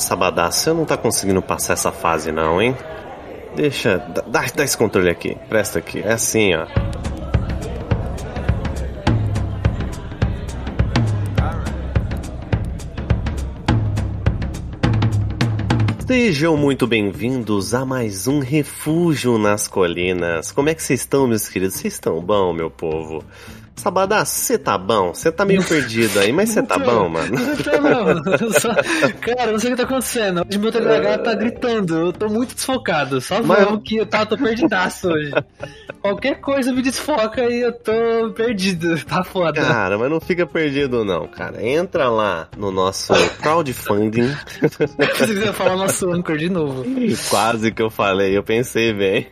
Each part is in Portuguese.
Sabadá, você não tá conseguindo passar essa fase não, hein? Deixa, dá, dá esse controle aqui, presta aqui, é assim, ó. Sejam muito bem-vindos a mais um Refúgio nas Colinas. Como é que vocês estão, meus queridos? Vocês estão bom, meu povo? Sabadá, você tá bom? Você tá meio perdido aí, mas você tá bom, mano? Não tô, não. Só... Cara, não sei o que tá acontecendo. Hoje meu TDAH tá gritando. Eu tô muito desfocado. Só mas... vamos que eu tá, tô perdidaço hoje. Qualquer coisa me desfoca e eu tô perdido. Tá foda. Cara, mas não fica perdido não, cara. Entra lá no nosso crowdfunding. Se quiser falar nosso Anchor de novo. Quase que eu falei, eu pensei bem.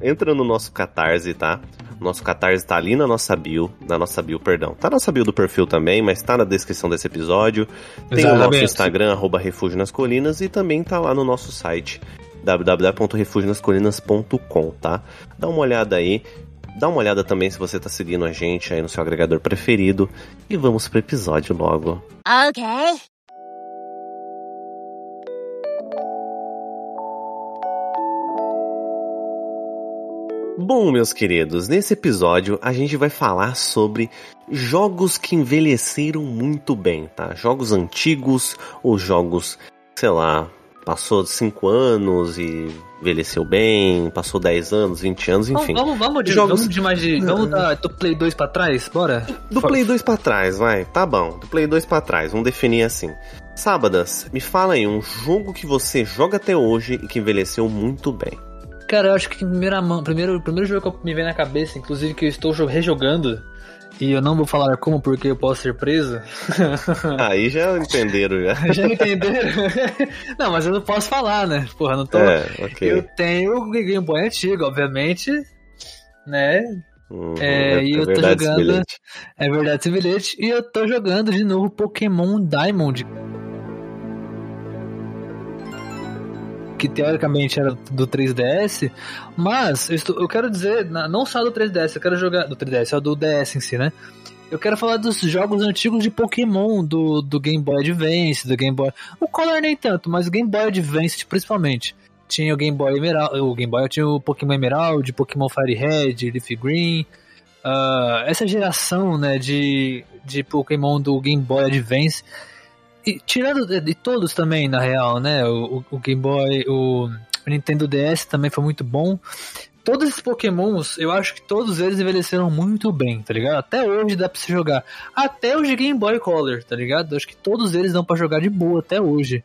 Entra no nosso Catarse, tá? Nosso Catarse tá ali na nossa bio, na nossa bio, perdão. Tá na nossa bio do perfil também, mas tá na descrição desse episódio. Tem Exatamente. o nosso Instagram, arroba Refúgio nas Colinas, e também tá lá no nosso site, www.refugionascolinas.com, tá? Dá uma olhada aí. Dá uma olhada também se você tá seguindo a gente aí no seu agregador preferido. E vamos pro episódio logo. Ok. Bom, meus queridos, nesse episódio a gente vai falar sobre jogos que envelheceram muito bem, tá? Jogos antigos ou jogos, sei lá, passou 5 anos e envelheceu bem, passou 10 anos, 20 anos, enfim. Vamos, vamos, de, jogos... vamos de mais de. Vamos da, do Play 2 pra trás? Bora? Do Play 2 pra trás, vai. Tá bom. Do Play 2 pra trás, vamos definir assim. Sábadas, me fala aí um jogo que você joga até hoje e que envelheceu muito bem. Cara, eu acho que primeira mão, primeiro, o primeiro jogo que me vem na cabeça, inclusive que eu estou rejogando, e eu não vou falar como porque eu posso ser preso. Aí já entenderam, já. já entenderam? não, mas eu não posso falar, né? Porra, não tô. É, okay. Eu tenho o Game Boy antigo, obviamente, né? Uhum, é, é, e eu tô jogando. É verdade, esse bilhete. E eu tô jogando de novo Pokémon Diamond. Que teoricamente era do 3DS, mas eu, estou, eu quero dizer, não só do 3DS, eu quero jogar. Do 3DS, é do DS em si, né? Eu quero falar dos jogos antigos de Pokémon, do, do Game Boy Advance, do Game Boy. O Color nem tanto, mas o Game Boy Advance principalmente. Tinha o Game Boy Emerald, o Game Boy tinha o Pokémon Emerald, Pokémon Fire Red, Leaf Green. Uh, essa geração né, de, de Pokémon do Game Boy Advance e, tirando de, de, todos também, na real, né? O, o, Game Boy, o, Nintendo DS também foi muito bom. Todos esses Pokémons, eu acho que todos eles envelheceram muito bem, tá ligado? Até hoje dá pra se jogar. Até os de Game Boy Color, tá ligado? Eu acho que todos eles dão pra jogar de boa até hoje.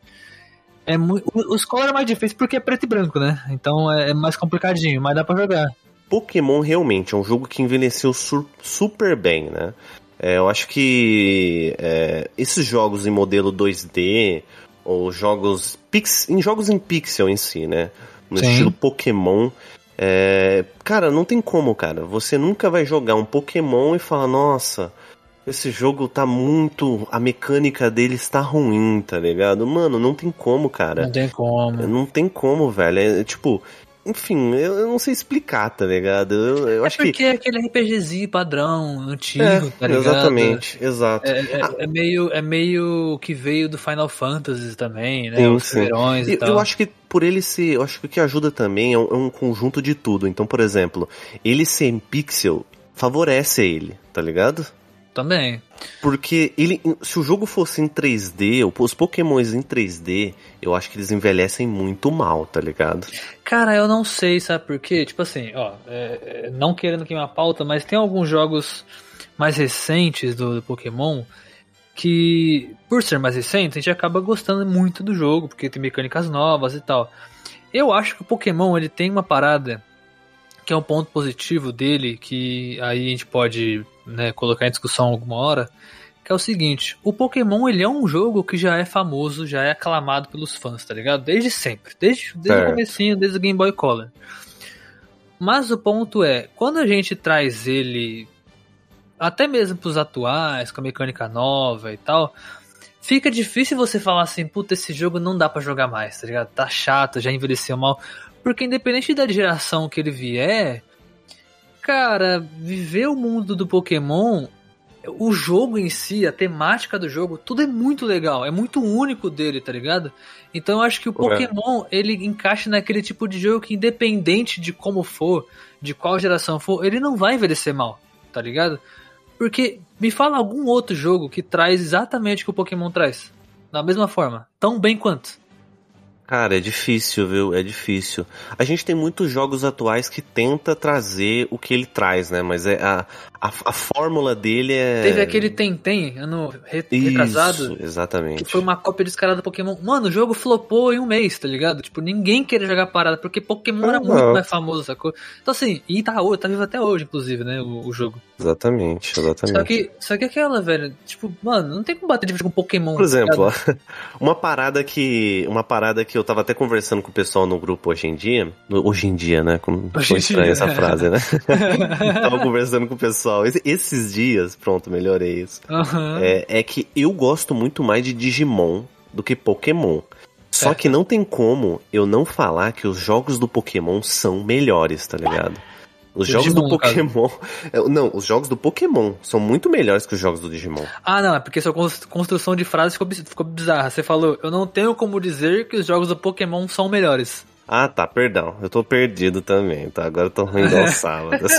É muito, os Color é mais difícil porque é preto e branco, né? Então é, é mais complicadinho, mas dá pra jogar. Pokémon realmente é um jogo que envelheceu super bem, né? É, eu acho que é, esses jogos em modelo 2D ou jogos pix, em jogos em pixel em si, né? No Sim. estilo Pokémon, é, cara, não tem como, cara. Você nunca vai jogar um Pokémon e falar, nossa, esse jogo tá muito. A mecânica dele está ruim, tá ligado? Mano, não tem como, cara. Não tem como. Não tem como, velho. É, tipo, enfim, eu, eu, não sei explicar, tá ligado? Eu, eu é acho porque que... é aquele RPGzinho padrão, antigo, é, tá ligado? Exatamente, exato. É, é, ah. é, meio, é meio que veio do Final Fantasy também, né? Sim, Os sim. e, e tal. Eu acho que por ele ser, eu acho que o que ajuda também é um, é um conjunto de tudo. Então, por exemplo, ele ser em pixel favorece ele, tá ligado? Também. Porque ele, se o jogo fosse em 3D, os Pokémons em 3D, eu acho que eles envelhecem muito mal, tá ligado? Cara, eu não sei, sabe por quê? Tipo assim, ó, é, é não querendo queimar a pauta, mas tem alguns jogos mais recentes do, do Pokémon que, por ser mais recentes, a gente acaba gostando muito do jogo, porque tem mecânicas novas e tal. Eu acho que o Pokémon ele tem uma parada que é um ponto positivo dele, que aí a gente pode né, colocar em discussão alguma hora, que é o seguinte, o Pokémon ele é um jogo que já é famoso, já é aclamado pelos fãs, tá ligado? Desde sempre, desde, desde o comecinho, desde o Game Boy Color. Mas o ponto é, quando a gente traz ele até mesmo pros atuais, com a mecânica nova e tal, fica difícil você falar assim, puta, esse jogo não dá para jogar mais, tá ligado? Tá chato, já envelheceu mal. Porque independente da geração que ele vier, cara, viver o mundo do Pokémon o jogo em si, a temática do jogo, tudo é muito legal, é muito único dele, tá ligado? Então eu acho que o Pokémon, é. ele encaixa naquele tipo de jogo que independente de como for, de qual geração for, ele não vai envelhecer mal, tá ligado? Porque me fala algum outro jogo que traz exatamente o que o Pokémon traz. Da mesma forma, tão bem quanto. Cara, é difícil, viu? É difícil. A gente tem muitos jogos atuais que tenta trazer o que ele traz, né? Mas é a, a, a fórmula dele é. Teve aquele Tentem, ano retrasado. Isso, exatamente. Que foi uma cópia descarada do Pokémon. Mano, o jogo flopou em um mês, tá ligado? Tipo, ninguém queria jogar parada, porque Pokémon era muito mais famoso, sacou? Então assim, e tá, tá vivo até hoje, inclusive, né? O, o, jogo. Exatamente, exatamente. Só que, só que aquela, velho, tipo, mano, não tem como bater de frente com Pokémon. Por tá exemplo, uma parada que. Uma parada que eu tava até conversando com o pessoal no grupo hoje em dia. Hoje em dia, né? Como hoje estranha essa frase, né? tava conversando com o pessoal. Esses dias, pronto, melhorei isso. Uhum. É, é que eu gosto muito mais de Digimon do que Pokémon. Só que não tem como eu não falar que os jogos do Pokémon são melhores, tá ligado? Os jogos Digimon, do Pokémon. É, não, os jogos do Pokémon são muito melhores que os jogos do Digimon. Ah, não, é porque sua construção de frase ficou, ficou bizarra. Você falou, eu não tenho como dizer que os jogos do Pokémon são melhores. Ah, tá, perdão. Eu tô perdido também, tá? Agora eu tô rindo aos sábados.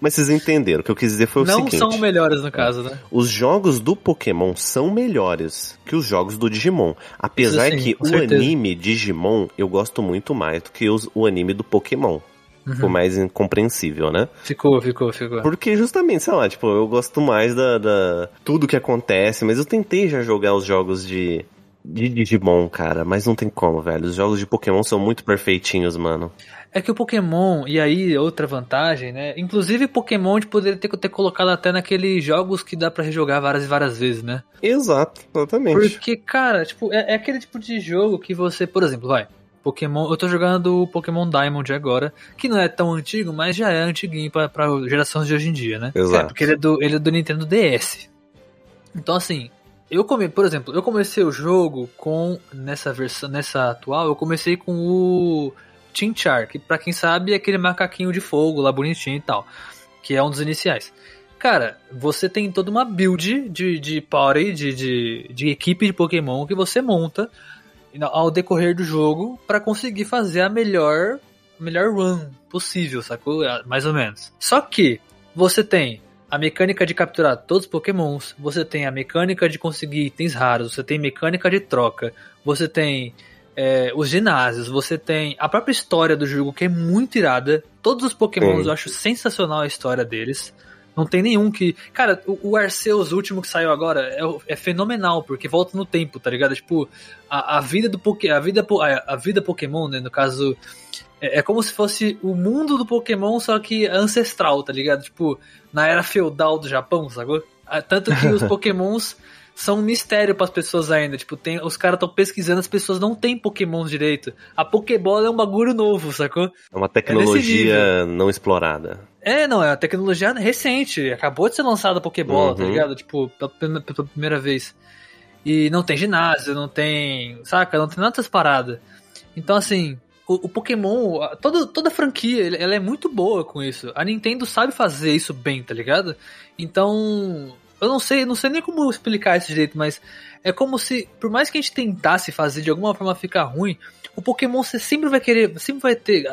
Mas vocês entenderam. O que eu quis dizer foi o não seguinte. Não são melhores no caso, né? Os jogos do Pokémon são melhores que os jogos do Digimon. Apesar sim, que o certeza. anime Digimon eu gosto muito mais do que os, o anime do Pokémon. Uhum. Ficou mais incompreensível, né? Ficou, ficou, ficou. Porque justamente, sei lá, tipo, eu gosto mais da, da tudo que acontece, mas eu tentei já jogar os jogos de, de Digimon, cara, mas não tem como, velho. Os jogos de Pokémon são muito perfeitinhos, mano. É que o Pokémon, e aí outra vantagem, né? Inclusive Pokémon de poderia ter, ter colocado até naqueles jogos que dá para rejogar várias e várias vezes, né? Exato, exatamente. Porque, cara, tipo, é, é aquele tipo de jogo que você, por exemplo, vai, Pokémon. Eu tô jogando o Pokémon Diamond agora, que não é tão antigo, mas já é antiguinho pra, pra gerações de hoje em dia, né? Exato. É, porque ele é, do, ele é do Nintendo DS. Então, assim, eu come, por exemplo, eu comecei o jogo com nessa versão, nessa atual, eu comecei com o Chinchar, que pra quem sabe é aquele macaquinho de fogo lá bonitinho e tal, que é um dos iniciais. Cara, você tem toda uma build de, de party, de, de, de equipe de Pokémon que você monta ao decorrer do jogo para conseguir fazer a melhor melhor run possível, sacou? É, mais ou menos. Só que você tem a mecânica de capturar todos os pokémons, você tem a mecânica de conseguir itens raros, você tem mecânica de troca, você tem é, os ginásios, você tem a própria história do jogo que é muito irada. Todos os pokémons eu acho sensacional a história deles. Não tem nenhum que. Cara, o, o Arceus último que saiu agora é, é, fenomenal, porque volta no tempo, tá ligado? Tipo, a, a vida do Poké. A vida, a, a vida Pokémon, né? No caso. É, é, como se fosse o mundo do Pokémon, só que ancestral, tá ligado? Tipo, na era feudal do Japão, sacou? Ah, tanto que os Pokémons são um mistério para as pessoas ainda. Tipo, tem, os caras estão pesquisando, as pessoas não têm Pokémon direito. A Pokébola é um bagulho novo, sacou? É uma tecnologia é não explorada. É, não, é uma tecnologia recente. Acabou de ser lançada a Pokébola, tá uhum. tá ligado? Tipo, pela, pela, primeira vez. E não tem ginásio, não tem. Saca? Não tem nada dessas paradas. Então, assim, o, o, Pokémon, toda, toda a franquia, ela é muito boa com isso. A Nintendo sabe fazer isso bem, tá ligado? Então, eu não sei, não sei nem como explicar esse jeito, mas é como se, por mais que a gente tentasse fazer de alguma forma ficar ruim, o Pokémon você sempre vai querer, sempre vai ter,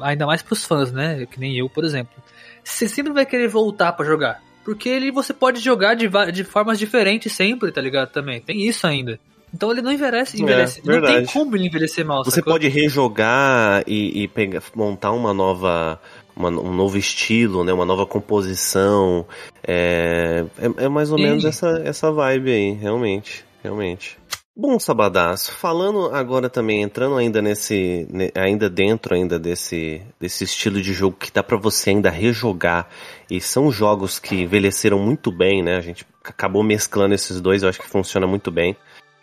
ainda mais pros fãs, né? Que nem eu, por exemplo. Você sempre vai querer voltar para jogar. Porque ele você pode jogar de, de formas diferentes sempre, tá ligado? Também. Tem isso ainda. Então ele não envelhece, é, envelhece é, não tem como ele envelhecer mal. Você pode rejogar e, e pegar, montar uma nova uma, um novo estilo, né? Uma nova composição. É, é, é mais ou Sim. menos essa, essa vibe aí, realmente. Realmente. Bom, Sabadaço, falando agora também, entrando ainda nesse, ainda dentro ainda desse, desse estilo de jogo que dá para você ainda rejogar, e são jogos que envelheceram muito bem, né, a gente acabou mesclando esses dois, eu acho que funciona muito bem.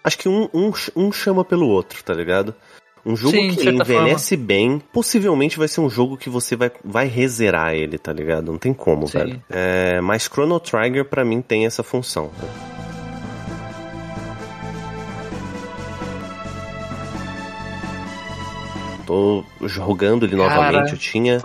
Acho que um, um, um chama pelo outro, tá ligado? Um jogo Sim, que envelhece forma. bem, possivelmente vai ser um jogo que você vai, vai rezerar ele, tá ligado? Não tem como, Sim. velho. É, mas Chrono Trigger para mim tem essa função. Né? Tô jogando ele novamente, eu tinha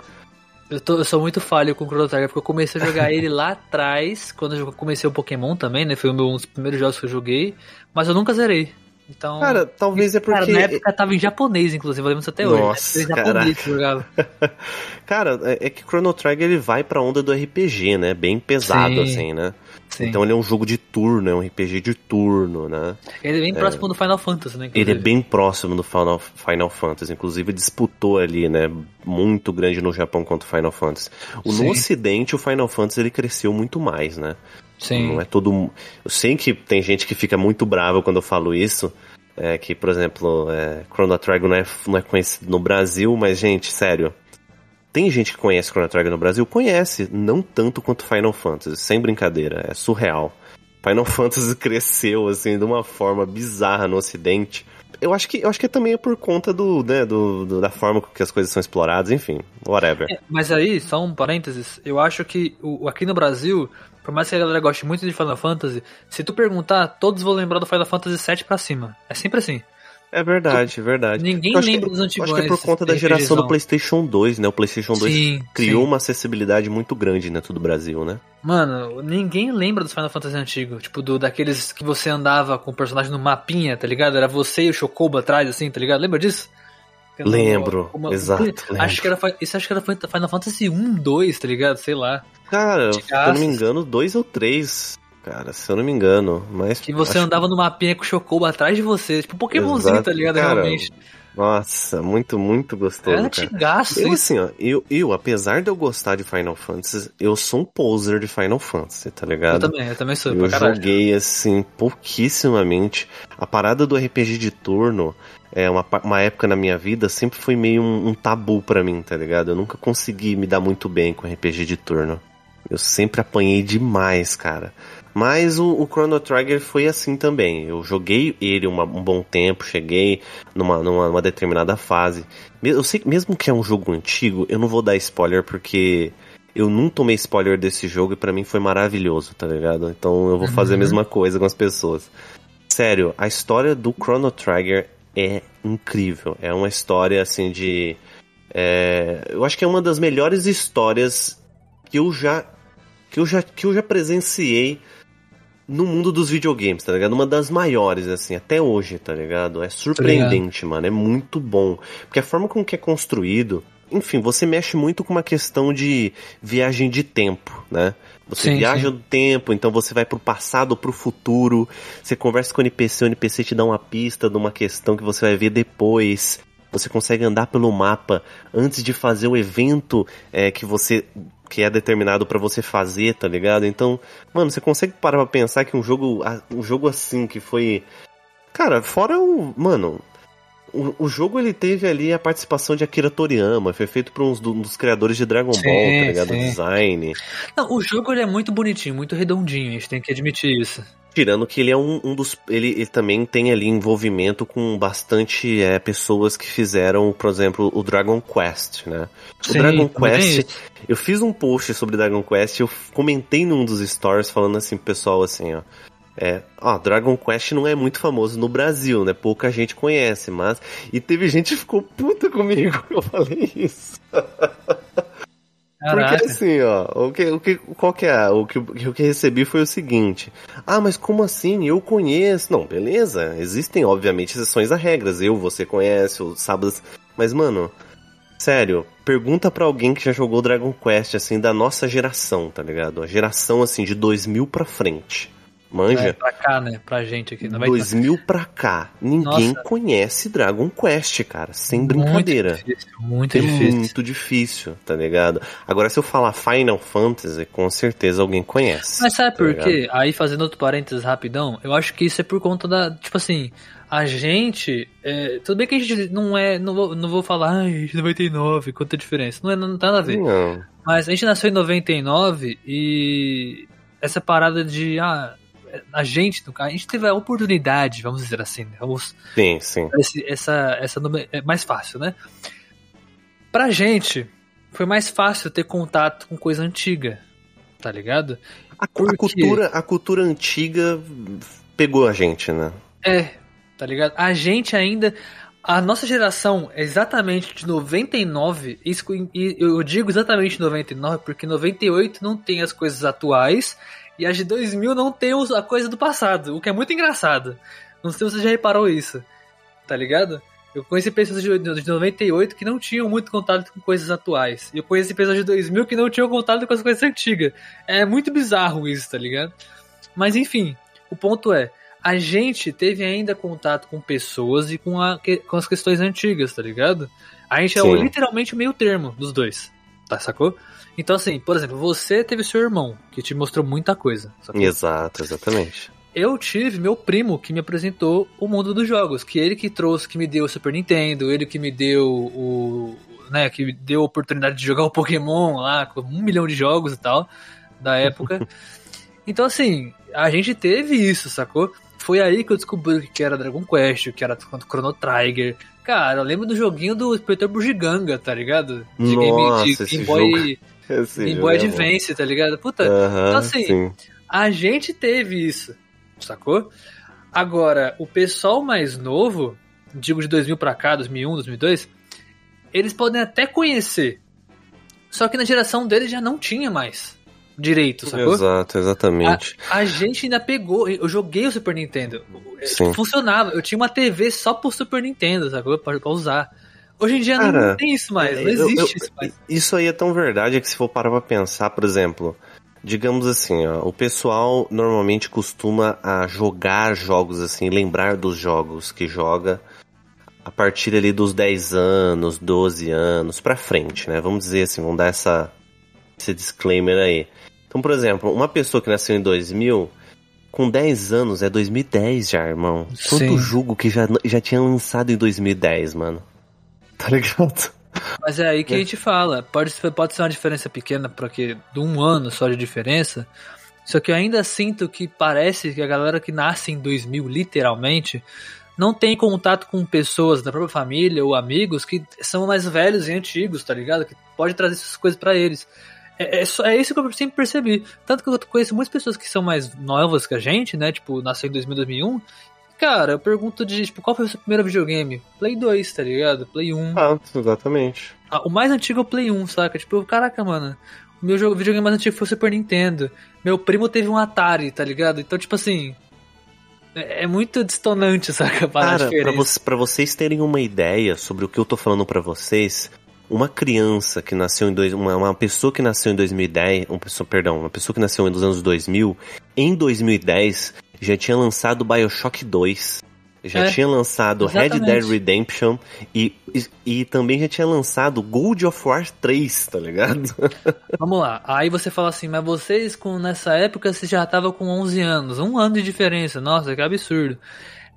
Eu, tô, eu sou muito falho com o Chrono Trigger, porque eu comecei a jogar ele lá atrás, quando eu comecei o Pokémon também, né? Foi um dos primeiros jogos que eu joguei, mas eu nunca zerei. Então, Cara, talvez é porque. Cara, na época tava em japonês, inclusive, eu lembro isso até hoje. Nossa, japonês que eu jogava. Cara, é é que Chrono Trigger ele vai pra onda do RPG, né? Bem pesado, Sim. assim, né? Sim. Então ele é um jogo de turno, é um RPG de turno, né? ele é bem próximo do Final Fantasy, né? Ele é inclusive. bem próximo do Final, Final Fantasy, inclusive disputou ali, né? Muito grande no Japão quanto o Final Fantasy. O, no Ocidente, o Final Fantasy ele cresceu muito mais, né? Sim. Não é todo. Eu sei que tem gente que fica muito brava quando eu falo isso. É, que, por exemplo, é, Chrono Trigger não é, não é conhecido no Brasil, mas, gente, sério. Tem gente que conhece Chrono Trigger no Brasil? Conhece, não tanto quanto Final Fantasy, sem brincadeira, é surreal. Final Fantasy cresceu, assim, de uma forma bizarra no ocidente. Eu acho que, eu acho que também é por conta do, né, do, do- da forma que as coisas são exploradas, enfim, whatever. É, Mas aí, só um parênteses, eu acho que o, aqui no Brasil, por mais que a galera goste muito de Final Fantasy, se tu perguntar, todos vão lembrar do Final Fantasy VII pra cima. É sempre assim. É verdade, é verdade. Ninguém que- lembra dos antigos. Acho que é por conta da geração do PlayStation 2, né? O PlayStation 2 Sim, criou sim. uma acessibilidade muito grande dentro do Brasil, né? Mano, ninguém lembra dos Final Fantasy antigos. Tipo, do, daqueles que você andava com o personagem no mapinha, tá ligado? Era você e o Chocobo atrás, assim, tá ligado? Lembra disso? Lembro, uma- exato, Acho lembro. que era, isso acho que era Final Fantasy 1, 2, tá ligado? Sei lá. Cara, se eu não me engano, dois ou três. Cara, se eu não me engano. Mas. Que você acho- andava no mapinha com o Chocobo atrás de você. Tipo, Pokémonzinho, Exato, tá ligado? cara. Realmente. Nossa, muito, muito gostoso. Era antigaço Eu, assim, ó, eu, eu, apesar de eu gostar de Final Fantasy, eu sou um poser de Final Fantasy, tá Eu ligado? também, eu também sou, Eu joguei assim pouquíssimamente. A parada do RPG de turno é uma, uma época na minha vida sempre foi meio um, um tabu pra mim, tá ligado? Eu nunca consegui me dar muito bem com RPG de turno. Eu sempre apanhei demais, cara. Mas o, o Chrono Trigger foi assim também. Eu joguei ele uma- um bom tempo, cheguei numa, numa, numa determinada fase. Eu sei que mesmo que é um jogo antigo, eu não vou dar spoiler porque eu não tomei spoiler desse jogo e pra mim foi maravilhoso, tá ligado? Então eu vou fazer a Uhum. mesma coisa com as pessoas. Sério, a história do Chrono Trigger é incrível. É uma história assim de. é, eu acho que é uma das melhores histórias que eu já. que eu já, que eu já presenciei no mundo dos videogames, tá ligado? Uma das maiores, assim, até hoje, tá ligado? É surpreendente, mano. É muito bom. Porque a forma com que é construído. Enfim, você mexe muito com uma questão de viagem de tempo, né? Você Sim, viaja sim. no tempo, então você vai pro passado, pro futuro. Você conversa com o NPC, o NPC te dá uma pista de uma questão que você vai ver depois. Você consegue andar pelo mapa antes de fazer o evento é, que você que é determinado pra você fazer, tá ligado? Então, mano, você consegue parar pra pensar que um jogo, um jogo assim que foi, cara, fora o, mano, o, o jogo ele teve ali a participação de Akira Toriyama, foi feito por uns do- um dos criadores de Dragon Sim, Ball, tá ligado? O sim. design. Não, o jogo ele é muito bonitinho, muito redondinho, a gente tem que admitir isso. Tirando que ele é um, um dos. Ele, ele também tem ali envolvimento com bastante é, pessoas que fizeram, por exemplo, o Dragon Quest, né? O Sim, Dragon Quest. Eu fiz um post sobre Dragon Quest, eu comentei num dos stories falando assim, pro pessoal assim, ó. É, ó, Dragon Quest não é muito famoso no Brasil, né? Pouca gente conhece, mas. E teve gente que ficou puta comigo que eu falei isso. Porque Caraca. assim, ó, o que, o que, qual que é? O que, o que recebi foi o seguinte. Ah, mas como assim? Eu conheço. Não, beleza. Existem, obviamente, exceções a regras. Eu, você conhece, o Sábados. Mas, mano, sério, pergunta pra alguém que já jogou Dragon Quest, assim, da nossa geração, tá ligado? A geração, assim, de 2000 pra frente. Manja? É, pra cá, né? Pra gente aqui. Não vai 2000 pra cá. Ninguém Nossa. conhece Dragon Quest, cara. Sem brincadeira. Muito difícil, muito É difícil. muito difícil, tá ligado? Agora, se eu falar Final Fantasy, com certeza alguém conhece. Mas sabe tá por ligado? quê? Aí fazendo outro parênteses rapidão, eu acho que isso é por conta da. Tipo assim, a gente. é, tudo bem que a gente não é. Não vou, não vou falar, ai, 99, quanta diferença. Não, é, não tem nada a ver. Não. Mas a gente nasceu em 99 e essa parada de. Ah, a gente, a gente teve a oportunidade, vamos dizer assim, né? Vamos Sim, sim. esse- essa, essa é mais fácil, né? Pra gente, foi mais fácil ter contato com coisa antiga, tá ligado? A, Por a cultura, a cultura antiga pegou a gente, né? É, tá ligado? A gente ainda. A nossa geração é exatamente de 99, isso, eu digo exatamente 99 porque 98 não tem as coisas atuais e as de 2000 não tem a coisa do passado, o que é muito engraçado. Não sei se você já reparou isso, tá ligado? Eu conheci pessoas de 98 que não tinham muito contato com coisas atuais. E eu conheci pessoas de 2000 que não tinham contato com as coisas antigas. É muito bizarro isso, tá ligado? Mas enfim, o ponto é, a gente teve ainda contato com pessoas e com, a, com as questões antigas, tá ligado? A gente é Sim. é literalmente o meio termo dos dois, tá, sacou? Então assim, por exemplo, você teve seu irmão, que te mostrou muita coisa. Sacou? Exato, exatamente eu tive meu primo que me apresentou o mundo dos jogos, que ele que trouxe, que me deu o Super Nintendo, ele que me deu o, né, que me deu a oportunidade de jogar o Pokémon lá, com um milhão de jogos e tal, da época. então, assim, a gente teve isso, sacou? Foi aí que eu descobri o que era Dragon Quest, o que era Chrono Trigger. Cara, eu lembro do joguinho do Inspetor Bugiganga, tá ligado? De Nossa, Game, de Game Boy, Game Boy é Advance, tá ligado? Puta, uh -huh, então assim, sim. a gente teve isso sacou? Agora, o pessoal mais novo, digo de 2000 para cá, 2001, 2002, eles podem até conhecer. Só que na geração deles já não tinha mais direito, sacou? Exato, exatamente. A, a gente ainda pegou, eu joguei o Super Nintendo. Sim. Funcionava, eu tinha uma TV só pro Super Nintendo, sacou? Pra, pra usar. Hoje em dia Cara, não tem isso mais, não existe eu, eu, isso mais. Isso aí é tão verdade que se for parar pra pensar, por exemplo, digamos assim, ó, o pessoal normalmente costuma a jogar jogos assim, lembrar dos jogos que joga a partir ali dos 10 anos, 12 anos pra frente, né? Vamos dizer assim, vamos dar essa esse disclaimer aí. Então, por exemplo, uma pessoa que nasceu em 2000, com 10 anos, é 2010 já, irmão. Quanto Sim. jogo que já, já tinha lançado em 2010, mano? Tá ligado? Mas é aí que a gente fala. Pode, pode ser uma diferença pequena, porque de um ano só de diferença. Só que eu ainda sinto que parece que a galera que nasce em 2000, literalmente, não tem contato com pessoas da própria família ou amigos que são mais velhos e antigos, tá ligado? Que pode trazer essas coisas para eles. É, é, é, isso que eu sempre percebi. Tanto que eu conheço muitas pessoas que são mais novas que a gente, né? Tipo, nasceu em 2000, 2001. Cara, eu pergunto de, tipo, qual foi o seu primeiro videogame? Play 2, tá ligado? Play 1. Ah, exatamente. Ah, o mais antigo é o Play 1, saca? Tipo, caraca, mano. O meu jogo, videogame mais antigo foi o Super Nintendo. Meu primo teve um Atari, tá ligado? Então, tipo assim. É, é muito distonante, saca? Para Cara, pra, vo pra vocês terem uma ideia sobre o que eu tô falando para vocês, uma criança que nasceu em dois, uma, uma pessoa que nasceu em 2010, uma pessoa, perdão, uma pessoa que nasceu nos anos 2000, em 2010 já tinha lançado BioShock 2. Já é, tinha lançado exatamente. Red Dead Redemption e, e, e, também já tinha lançado Gold of War 3, tá ligado? Vamos lá, aí você fala assim, mas vocês com, nessa época você já tava com 11 anos, um ano de diferença, nossa, que absurdo.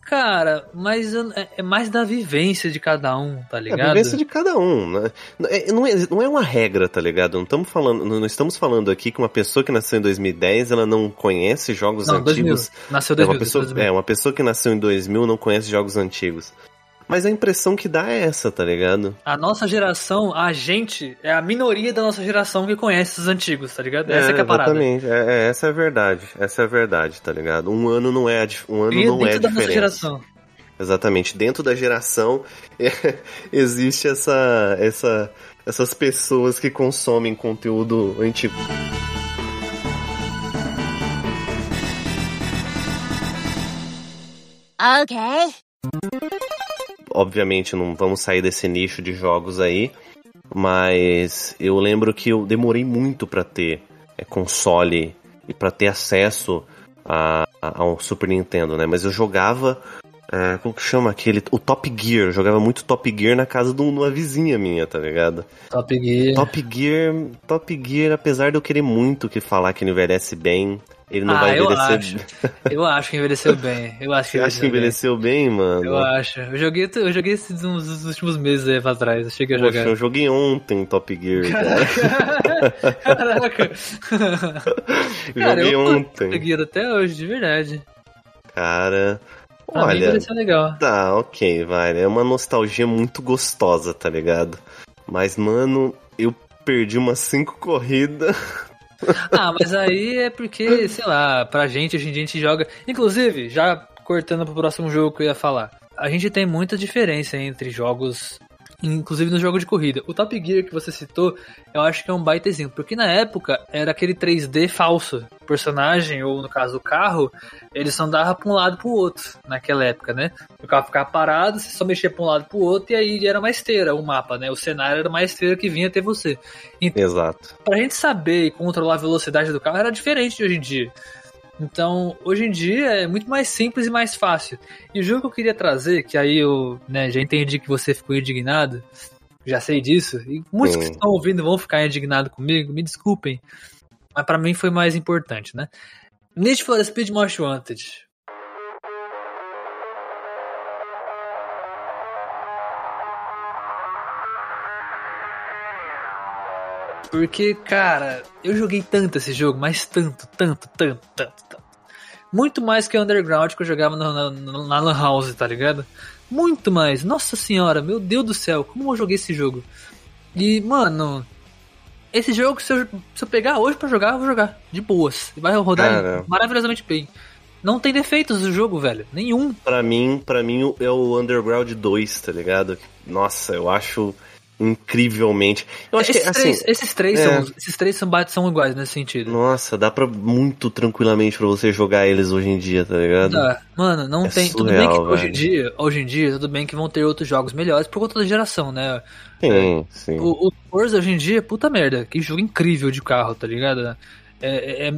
Cara, mas é, é mais da vivência de cada um, tá ligado? É a vivência de cada um, né? É, não é, não é uma regra, tá ligado? Não estamos falando, não estamos falando aqui que uma pessoa que nasceu em 2010, ela não conhece jogos não, antigos. 2000. Nasceu 2000, é uma pessoa, 2000. É, uma pessoa que nasceu em 2000 não conhece jogos antigos. Mas a impressão que dá é essa, tá ligado? A nossa geração, a gente, é a minoria da nossa geração que conhece os antigos, tá ligado? Essa é, que é a parada. Exatamente, é, é, essa é a verdade. Essa é a verdade, tá ligado? Um ano não é, um ano e não é a da Nossa geração. Exatamente, dentro da geração é, existe essa, essa, essas pessoas que consomem conteúdo antigo. Ok obviamente não vamos sair desse nicho de jogos aí, mas eu lembro que eu demorei muito para ter é, console e para ter acesso a, a, ao Super Nintendo, né? Mas eu jogava é, como que chama aquele? O Top Gear. Eu jogava muito Top Gear na casa de uma vizinha minha, tá ligado? Top Gear. Top Gear, Top Gear, apesar de eu querer muito que falar que ele envelhece bem, ele não ah, vai envelhecer. Eu acho. eu acho que envelheceu bem. Eu acho que acha que envelheceu bem. bem, mano? Eu acho. Eu joguei, eu joguei esses uns últimos meses aí pra trás. Eu cheguei a Poxa, jogar. eu joguei ontem Top Gear. Caraca! Caraca. cara, joguei eu ontem. Top Gear até hoje, de verdade. Cara. Pra olha. Mim legal. Tá, ok, vai. É uma nostalgia muito gostosa, tá ligado? Mas, mano, eu perdi umas cinco corridas ah, mas aí é porque, sei lá, pra gente, hoje em dia a gente joga. Inclusive, já cortando pro próximo jogo que eu ia falar. a gente tem muita diferença entre jogos inclusive no jogo de corrida. O Top Gear que você citou, eu acho que é um baita exemplo, porque na época era aquele 3D falso. O personagem, ou no caso o carro, ele só andava pra um lado pro outro, naquela época, né? O carro ficava parado, você só mexia pra um lado pro outro, e aí era uma esteira o mapa, né? O cenário era uma esteira que vinha até você. Então, Exato. Pra gente saber e controlar a velocidade do carro era diferente de hoje em dia. Então, hoje em dia é muito mais simples e mais fácil. E o jogo que eu queria trazer, que aí eu né, já entendi que você ficou indignado, já sei disso, e muitos que estão ouvindo vão ficar indignados comigo, me desculpem, mas para mim foi mais importante, né? Need for Speed Most Wanted. Porque, cara, eu joguei tanto esse jogo, mas tanto, tanto, tanto, tanto, tanto. Muito mais que o Underground que eu jogava na, na, na Lan House, tá ligado? Muito mais. Nossa senhora, meu Deus do céu, como eu joguei esse jogo. E, mano, esse jogo, se eu, se eu pegar hoje para jogar, eu vou jogar. De boas. E vai rodar Cara. maravilhosamente bem. Não tem defeitos o jogo, velho. Nenhum. Pra mim, para mim é o Underground 2, tá ligado? Nossa, eu acho incrivelmente. Eu acho esses, que, três, assim, esses três é. são esses três são, são iguais nesse sentido. Nossa, dá para muito tranquilamente para você jogar eles hoje em dia, tá ligado? Dá. Mano, não é tem, surreal, tudo bem que hoje em dia, hoje em dia, tudo bem que vão ter outros jogos melhores por conta da geração, né? Sim, é, sim. O, o Forza hoje em dia, puta merda, que jogo incrível de carro, tá ligado? É, é, é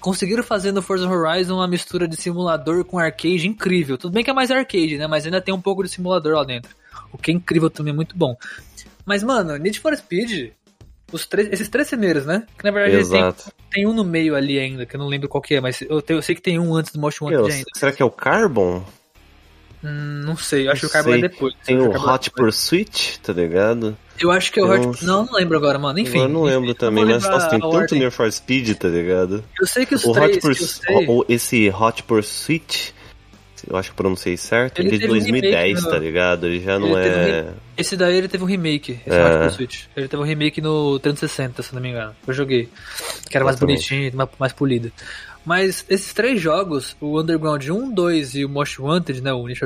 conseguiram fazer no Forza Horizon uma mistura de simulador com arcade incrível. Tudo bem que é mais arcade, né? Mas ainda tem um pouco de simulador lá dentro. O que é incrível também, muito bom. Mas, mano, Need for Speed, os três, esses três primeiros, né? Que na verdade tem, tem, um no meio ali ainda, que eu não lembro qual que é, mas eu, eu sei que tem um antes do Most Wanted ainda. Será que é o Carbon? Hum, não sei, eu acho não que o Carbon é depois. Tem o é Hot Pursuit, tá ligado? Eu acho que é o Hot... Uns... Não, não lembro agora, mano. Enfim. Eu não lembro enfim, também, mas nossa, tem tanto Need for Speed, tá ligado? Eu sei que os o três Hot sei... Esse Hot Pursuit eu acho que pronunciei certo, ele, ele é de 2010, um tá ligado? Ele já não ele é. Um... Esse daí ele teve um remake, esse é. Switch. Ele teve um remake no 360, se não me engano. Eu joguei. Que era mais bonitinho, mais, mais polido. Mas esses três jogos, o Underground 1, 2 e o Most Wanted, né? O Need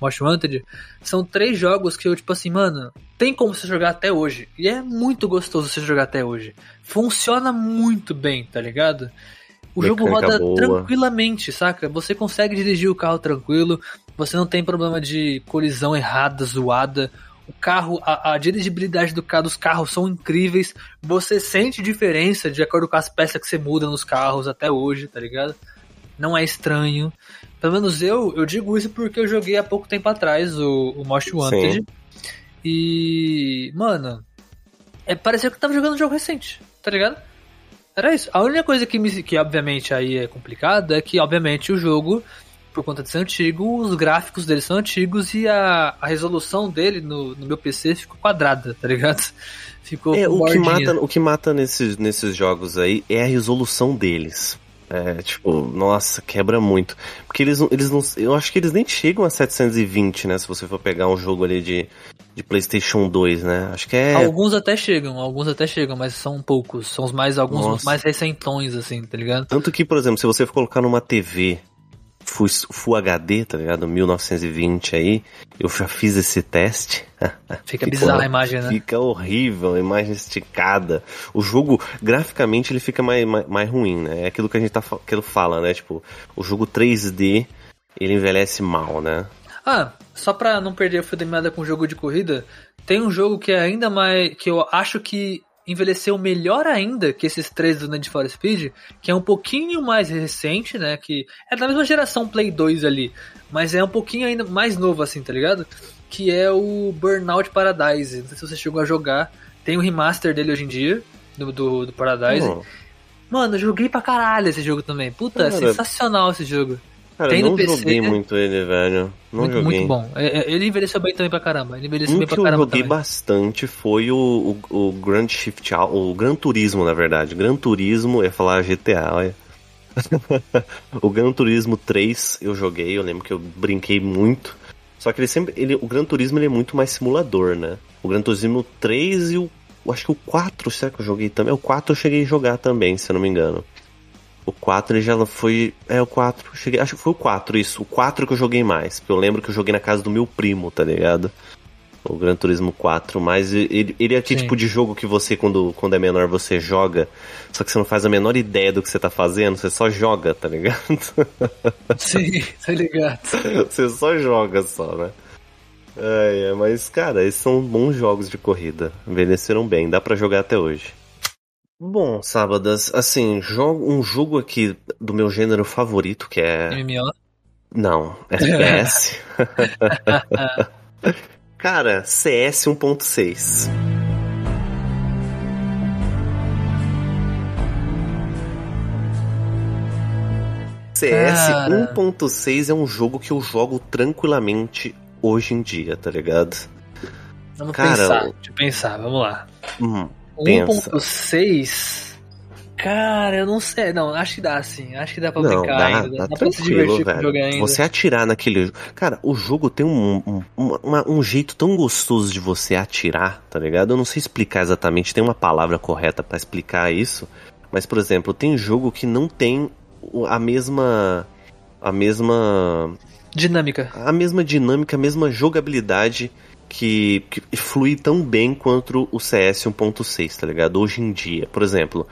Most Wanted, são três jogos que eu, tipo assim, mano, tem como você jogar até hoje. E é muito gostoso você jogar até hoje. Funciona muito bem, tá ligado? O jogo roda boa. tranquilamente, saca? Você consegue dirigir o carro tranquilo, você não tem problema de colisão errada, zoada. O carro, a, a dirigibilidade do carro, dos carros são incríveis. Você sente diferença de acordo com as peças que você muda nos carros até hoje, tá ligado? Não é estranho. Pelo menos eu, eu digo isso porque eu joguei há pouco tempo atrás o, o Most Wanted. Sim. E, mano, é, parecia que eu tava jogando um jogo recente, tá ligado? Era isso. A única coisa que, me, que obviamente aí é complicado é que, obviamente, o jogo, por conta de ser antigo, os gráficos dele são antigos e a, a resolução dele no, no meu PC ficou quadrada, tá ligado? Ficou é, o que mata O que mata nesses, nesses jogos aí é a resolução deles. É, tipo, nossa, quebra muito. Porque eles, eles não. Eu acho que eles nem chegam a 720, né? Se você for pegar um jogo ali de, de PlayStation 2, né? Acho que é. Alguns até chegam, alguns até chegam, mas são poucos. São os mais, alguns Nossa. mais recentões, assim, tá ligado? Tanto que, por exemplo, se você for colocar numa TV Full, Full HD, tá ligado? 1920 aí, eu já fiz esse teste. Fica bizarra a imagem, né? Fica horrível, a imagem esticada. O jogo, graficamente, ele fica mais, mais, mais ruim, né? É aquilo que a gente tá, que ele fala, né? Tipo, o jogo 3D, ele envelhece mal, né? Ah, só pra não perder a fio da meada com o jogo de corrida, tem um jogo que é ainda mais. que eu acho que envelheceu melhor ainda que esses três do Need for Speed, que é um pouquinho mais recente, né? Que é da mesma geração Play 2 ali, mas é um pouquinho ainda mais novo, assim, tá ligado? Que é o Burnout Paradise. Não sei se você chegou a jogar. Tem o um remaster dele hoje em dia, do, do, do Paradise. Oh. Mano, eu joguei pra caralho esse jogo também. Puta, Cara, sensacional esse jogo. Cara, Tem no não PC, joguei muito ele, velho. Não muito, joguei. Muito bom. É, é, ele envelheceu bem também pra caramba. Ele envelheceu um bem pra caramba. que eu joguei também. bastante foi o, o, o Grand Shift, o Gran Turismo, na verdade. Gran Turismo, ia falar GTA, olha. o Gran Turismo 3 eu joguei, eu lembro que eu brinquei muito. Só que ele sempre. Ele, o Gran Turismo ele é muito mais simulador, né? O Gran Turismo 3 e o. Acho que o 4, será que eu joguei também? O 4 eu cheguei a jogar também, se eu não me engano. O 4 ele já foi. É, o 4. Cheguei, acho que foi o 4, isso. O 4 que eu joguei mais. Porque eu lembro que eu joguei na casa do meu primo, tá ligado? O Gran Turismo 4. Mas ele, ele é aquele Sim. tipo de jogo que você, quando, quando é menor, você joga. Só que você não faz a menor ideia do que você tá fazendo. Você só joga, tá ligado? Sim, tá ligado. você só joga só, né? É, é, mas, cara, esses são bons jogos de corrida. Envelheceram bem, dá pra jogar até hoje. Bom, sábadas, assim, jogo, um jogo aqui do meu gênero favorito, que é. MMO. Não, FPS. Cara, CS 1.6. CS Cara. 1.6 é um jogo que eu jogo tranquilamente hoje em dia, tá ligado? Vamos Cara, pensar. Deixa eu pensar, vamos lá. Hum. 1.6. Cara, eu não sei. Não, acho que dá sim. Acho que dá pra não, brincar dá, ainda. dá Dá, pra se divertir com o jogo velho. ainda. Você atirar naquele. Cara, o jogo tem um, um, uma- um jeito tão gostoso de você atirar, tá ligado? Eu não sei explicar exatamente, tem uma palavra correta pra explicar isso. Mas, por exemplo, tem jogo que não tem a mesma. A mesma. Dinâmica. A mesma dinâmica, a mesma jogabilidade que, que flui tão bem quanto o CS 1.6, tá ligado? Hoje em dia. Por exemplo,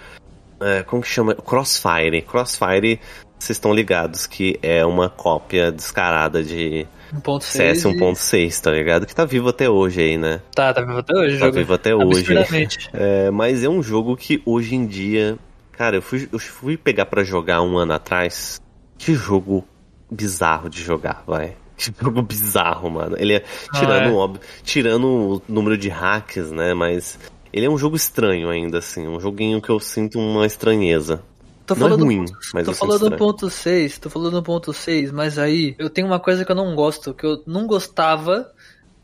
é, como que chama? Crossfire. Crossfire, vocês estão ligados que é uma cópia descarada de 1.6. CS 1.6, tá ligado? Que tá vivo até hoje aí, né? Tá, tá vivo até hoje Tá jogo. vivo até hoje. É, mas é um jogo que hoje em dia. Cara, eu fui, eu fui pegar pra jogar um ano atrás. Que jogo bizarro de jogar, vai. Que jogo bizarro, mano. Ele é. Tirando, Ah, é. óbvio, tirando o número de hacks, né? Mas. Ele é um jogo estranho ainda, assim. Um joguinho que eu sinto uma estranheza. Tô Não é falando, ruim, mas tô falando estranho. 1.6, tô falando 1.6, mas aí eu tenho uma coisa que eu não gosto, que eu não gostava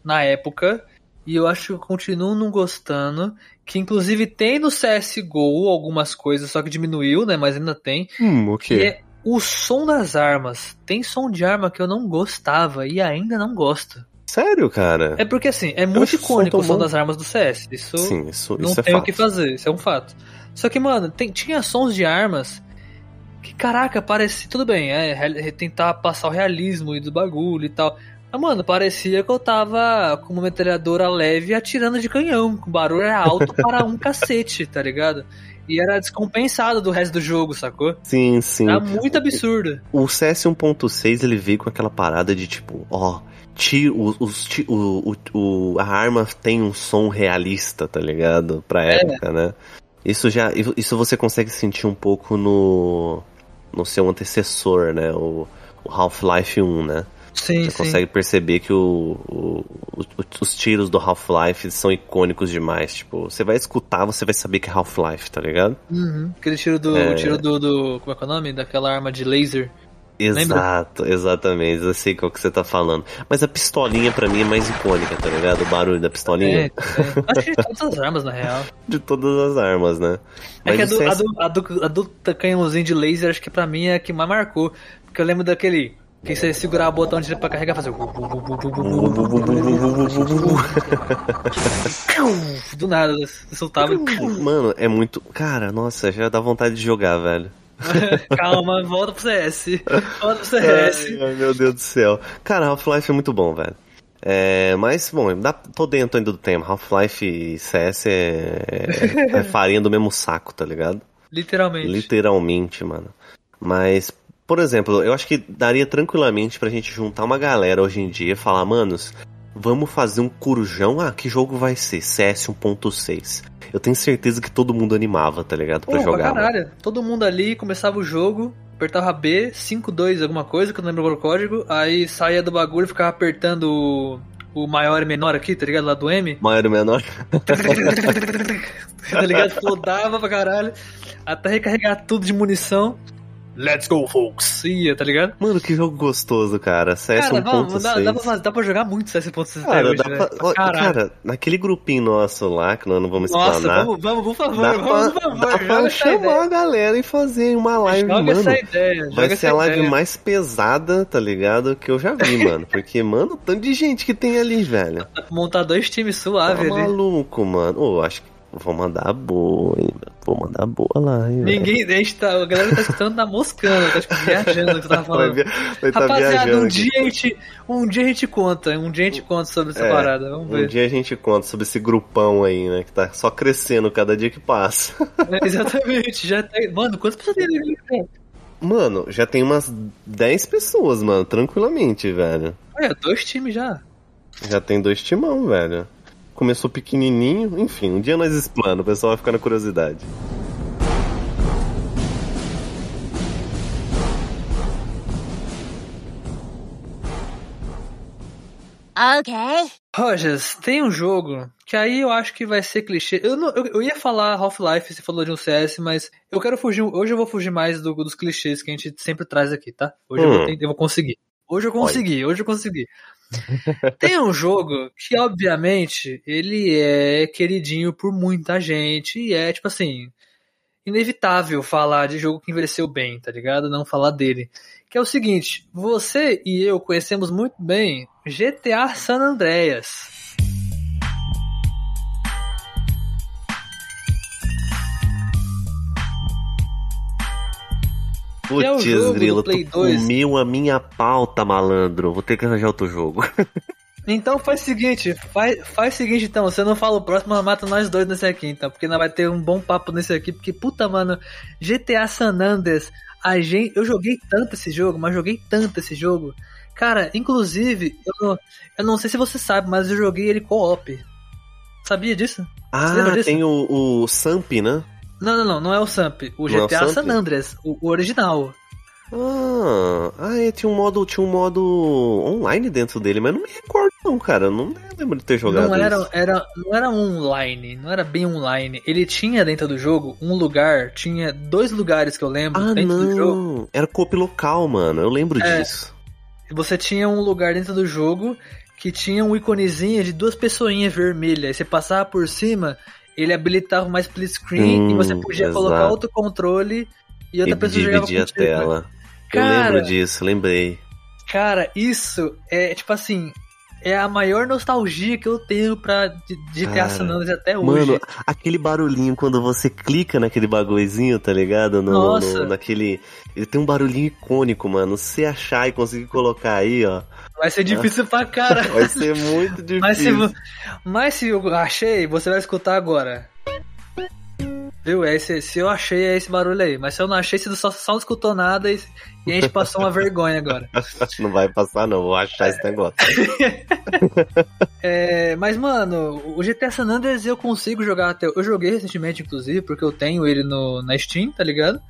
na época, e eu acho que eu continuo não gostando, que inclusive tem no CSGO algumas coisas, só que diminuiu, né, mas ainda tem, Hum, o que quê? É o som das armas. Tem som de arma que eu não gostava e ainda não gosto. Sério, cara? É porque assim, é muito o som icônico o som das armas do CS. Isso Sim, isso, não isso é tem o fato. que fazer, isso é um fato. Só que, mano, tem- tinha sons de armas que, caraca, parece. Tudo bem, é, re- tentar passar o realismo e do bagulho e tal. Mas, mano, parecia que eu tava com uma metralhadora leve atirando de canhão. O barulho era alto para um cacete, tá ligado? E era descompensado do resto do jogo, sacou? Sim, sim. Era muito absurdo. O CS 1.6 ele veio com aquela parada de tipo, ó, tiro, os, os o, o, o- a arma tem um som realista, tá ligado? Pra É. época, né? Isso já, isso você consegue sentir um pouco no, no seu antecessor, né? O, o Half-Life 1, né? Sim, Você sim. consegue perceber que o, o- os tiros do Half-Life são icônicos demais. Tipo, você vai escutar, você vai saber que é Half-Life, tá ligado? Uhum. Aquele tiro do. É. o tiro do, do. Como é que é o nome? Daquela arma de laser. Lembra? Exato, exatamente. Eu sei qual que você tá falando. Mas a pistolinha pra mim é mais icônica, tá ligado? O barulho da É, pistolinha. é. Acho que de todas as armas, na real. De todas as armas, né? É que a do, CS a, do, a, do, a do canhãozinho de laser, acho que pra mim é a que mais marcou. Porque eu lembro daquele. Que você segurava o botão de pra carregar e fazer. Do nada, soltava. Mano, é muito. Cara, nossa, já dá vontade de jogar, velho. Calma, volta pro CS. Volta pro CS. Ai, meu Deus do céu. Cara, Half-Life é muito bom, velho. É, mas, bom, dá, tô dentro ainda do tema. Half-Life e CS é, é, é farinha do mesmo saco, tá ligado? Literalmente. Literalmente, mano. Mas, por exemplo, eu acho que daria tranquilamente pra gente juntar uma galera hoje em dia e falar, manos, vamos fazer um curjão. Ah, que jogo vai ser? CS 1.6. Eu tenho certeza que todo mundo animava, tá ligado? Pra Pô, pra jogar. mano. caralho. Todo mundo ali começava o jogo, apertava B, 5-2, alguma coisa, que eu não lembro agora o código, aí saía do bagulho e ficava apertando o, maior e menor aqui, tá ligado? Lá do M. Maior ou menor? tá ligado? Flodava pra caralho. Até recarregar tudo de munição. Let's go, folks! Ia, tá ligado? Mano, que jogo gostoso, cara. CS Cara, vamos, dá, 1.6. dá, pra, fazer- dá pra jogar muito CS.6 até Cara, hoje, dá velho. pra... Cara, naquele grupinho nosso lá, que nós não vamos Nossa, explanar, vamos, vamos, por favor, dá vamos, pra, por favor, dá pra chamar a galera e fazer uma live, Joga mano. essa ideia, Vai joga ser essa a live ideia. mais pesada, tá ligado? Que eu já vi, mano. Porque, mano, o tanto de gente que tem ali, velho. Dá pra montar dois times Tá suave ali. maluco, mano. Ô, acho que vou mandar boa, hein? Vou mandar boa lá, hein? Ninguém, a, gente tá, a galera tá escutando, tá moscando, tá tipo, viajando o que você tava falando. Vai, vai tá Rapaziada, um aqui. dia, a gente, um dia a gente conta, um dia a gente conta sobre essa É, parada, vamos Um ver. dia a gente conta sobre esse grupão aí, né? Que tá só crescendo cada dia que passa. É, exatamente, já tá, mano, quantas pessoas tem? Mano, já tem umas 10 pessoas, mano, tranquilamente, velho. Olha, dois times já. Já tem dois timão, velho. Começou pequenininho, enfim, um dia nós explana, o pessoal vai ficar na curiosidade. Okay. Rogers, tem um jogo que aí eu acho que vai ser clichê. Eu, não, eu, eu ia falar Half-Life, você falou de um CS, mas eu quero fugir. Hoje eu vou fugir mais do- dos clichês que a gente sempre traz aqui, tá? Hoje eu, Hum. vou, tentar- eu vou conseguir. Hoje eu consegui, hoje eu consegui. tem um jogo que, obviamente, ele é queridinho por muita gente e é, tipo assim, inevitável falar de jogo que envelheceu bem, tá ligado? Não falar dele. Que é o seguinte, você e eu conhecemos muito bem GTA San Andreas. É Putz, jogo grilo, Play tu 2. comeu a minha pauta, malandro. Vou ter que arranjar outro jogo. Então faz o seguinte, faz, faz o seguinte então, você não fala o próximo, mas mata nós dois nesse aqui então, porque nós vai ter um bom papo nesse aqui, porque puta mano, GTA San Andreas, a gente, eu joguei tanto esse jogo, mas joguei tanto esse jogo. Cara, inclusive, eu, não- eu não sei se você sabe, mas eu joguei ele co-op. Sabia disso? Ah, disso? tem o, o Samp, né? Não, não, não, não é o Samp, o Não é o GTA? San Andreas, o, o original. Ah, ah é, tinha um modo, tinha um modo online dentro dele, mas não me recordo não, cara. Não lembro de ter jogado Não era, isso. era, não era online, não era bem online. Ele tinha dentro do jogo um lugar, tinha dois lugares que eu lembro Ah, dentro do jogo. não. Era coop local, mano. Eu lembro É. disso. Você tinha um lugar dentro do jogo que tinha um iconezinho de duas pessoinhas vermelhas. Aí você passava por cima, ele habilitava uma split screen Hum, e você podia exato. colocar outro controle e outra E pessoa jogava dividir a contigo. né? tela. Eu Cara, lembro disso, lembrei. Cara, isso é tipo assim, é a maior nostalgia que eu tenho pra GTA Cara, San Andreas até hoje. Mano, aquele barulhinho quando você clica naquele bagulhozinho, tá ligado? No, no- Nossa. naquele. Ele tem um barulhinho icônico, mano. Se você achar e conseguir colocar aí, ó. Vai ser difícil pra cara. Vai ser muito difícil. Mas se, mas se eu achei, você vai escutar agora. Viu? É esse, se eu achei, é esse barulho aí. Mas se eu não achei, você só, só não escutou nada e, e a gente passou uma vergonha agora. Não vai passar, não. Vou achar esse negócio. É, mas, mano, o GTA San Andreas eu consigo jogar até. Eu joguei recentemente, inclusive, porque eu tenho ele no, na Steam, tá ligado?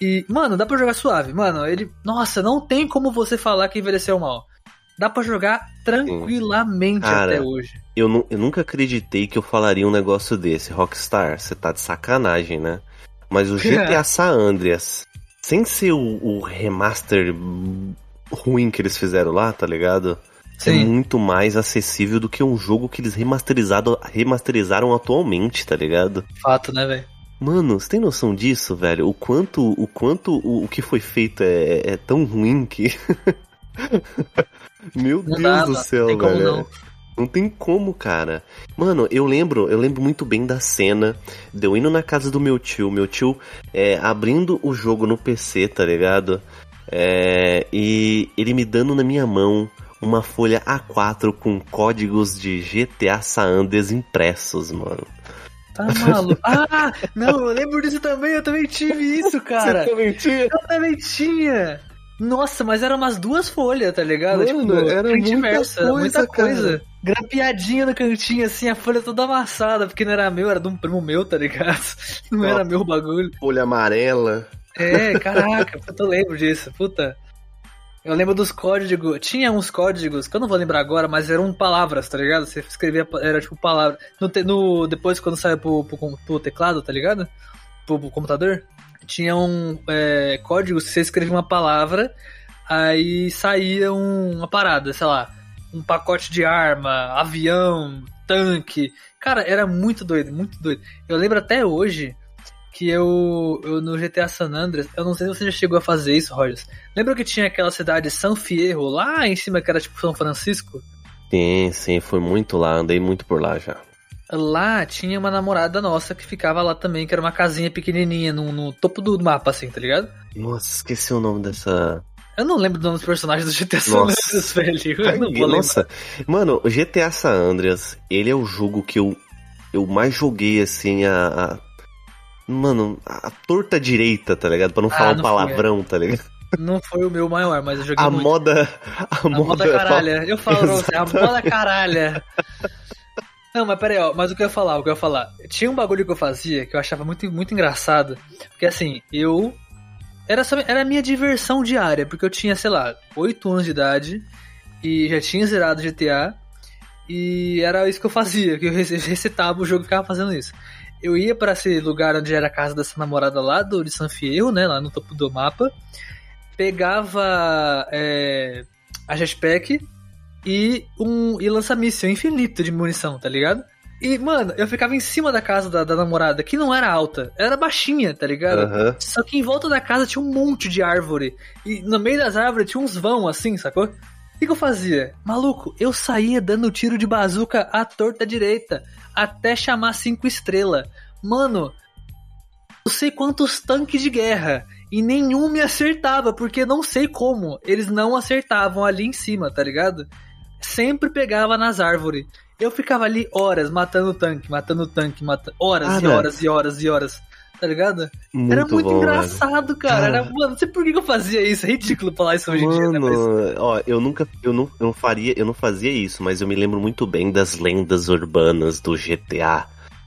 E, mano, dá pra jogar suave. Mano, ele. Nossa, não tem como você falar que envelheceu mal. Dá pra jogar tranquilamente Cara, até hoje. Eu, nu- eu nunca acreditei que eu falaria um negócio desse. Rockstar, você tá de sacanagem, né? Mas o GTA San Andreas, sem ser o, o remaster ruim que eles fizeram lá, tá ligado? É Sim. muito mais acessível do que um jogo que eles remasterizado, remasterizaram atualmente, tá ligado? Fato, né, velho? Mano, você tem noção disso, velho? O quanto o quanto o, o que foi feito é, é tão ruim que. Meu Não Deus dá, do não céu, tem como não. Não tem como, cara. Mano, eu lembro, eu lembro muito bem da cena de eu indo na casa do meu tio, meu tio é, abrindo o jogo no PC, tá ligado? É, e ele me dando na minha mão uma folha A4 com códigos de GTA San Andreas impressos, mano. Tá maluco. Ah, não, eu lembro disso também, eu também tive isso, cara. também tinha? Eu também tinha. Nossa, mas eram umas duas folhas, tá ligado? Mano, era frente e muita versa, coisa, muita cara. coisa. Grapeadinha no cantinho, assim, a folha toda amassada, porque não era meu, era de um primo meu, tá ligado? Não era meu bagulho. Folha amarela. É, caraca, eu lembro disso, puta. Eu lembro dos códigos. Tinha uns códigos que eu não vou lembrar agora, mas eram palavras, tá ligado? Você escrevia, era tipo palavra. No, no- depois, quando saiu pro, pro, pro teclado, tá ligado? Pro, pro computador, tinha um é, códigos que você escrevia uma palavra, aí saía um- uma parada, sei lá, um pacote de arma, avião, tanque. Cara, era muito doido, muito doido. Eu lembro até hoje que eu, eu no GTA San Andreas, eu não sei se você já chegou a fazer isso, Rogers. Lembra que tinha aquela cidade San Fierro lá em cima que era tipo São Francisco? Sim, sim, foi muito lá, andei muito por lá já. Lá tinha uma namorada nossa que ficava lá também, que era uma casinha pequenininha no, no topo do mapa, assim, tá ligado? Nossa, esqueci o nome dessa. Eu não lembro do nome dos personagens do GTA San Nossa. Andreas, velho. Eu não vou lembrar. Nossa, mano, o GTA San Andreas, ele é o jogo que eu, eu mais joguei, assim, a. a- mano, a torta direita, tá ligado? Pra não Ah, falar um não palavrão, tá ligado? Não foi o meu maior, mas eu joguei A muito. moda. A, A moda caralha. Eu falo pra você, a moda caralha. Não, mas peraí, ó, mas o que eu ia falar, o que eu ia falar. Tinha um bagulho que eu fazia que eu achava muito, muito engraçado. Porque assim, eu. Era, só, era a minha diversão diária, porque eu tinha, sei lá, 8 anos de idade e já tinha zerado GTA. E era isso que eu fazia, que eu recitava o jogo e ficava fazendo isso. Eu ia pra esse lugar onde era a casa dessa namorada lá do de San Fierro, né? Lá no topo do mapa. Pegava é, a jetpack e um e lança-míssil infinito de munição, tá ligado? E, mano, eu ficava em cima da casa da, da namorada, que não era alta, era baixinha, tá ligado? Aham. Só que em volta da casa tinha um monte de árvore. E no meio das árvores tinha uns vão assim, sacou? O que, que eu fazia? Maluco, eu saía dando tiro de bazuca à torta direita, até chamar cinco estrelas. Mano, não sei quantos tanques de guerra. E nenhum me acertava, porque não sei como. Eles não acertavam ali em cima, tá ligado? Sempre pegava nas árvores. Eu ficava ali horas matando o tanque, matando o tanque, matando. Horas e Cara. horas e horas e horas. Tá ligado? Muito Era muito bom, velho. engraçado, cara. Era, mano, não sei por que eu fazia isso. É ridículo falar isso hoje em dia, né? Mas ó, eu nunca, eu não, eu não faria, eu não fazia isso, mas eu me lembro muito bem das lendas urbanas do GTA,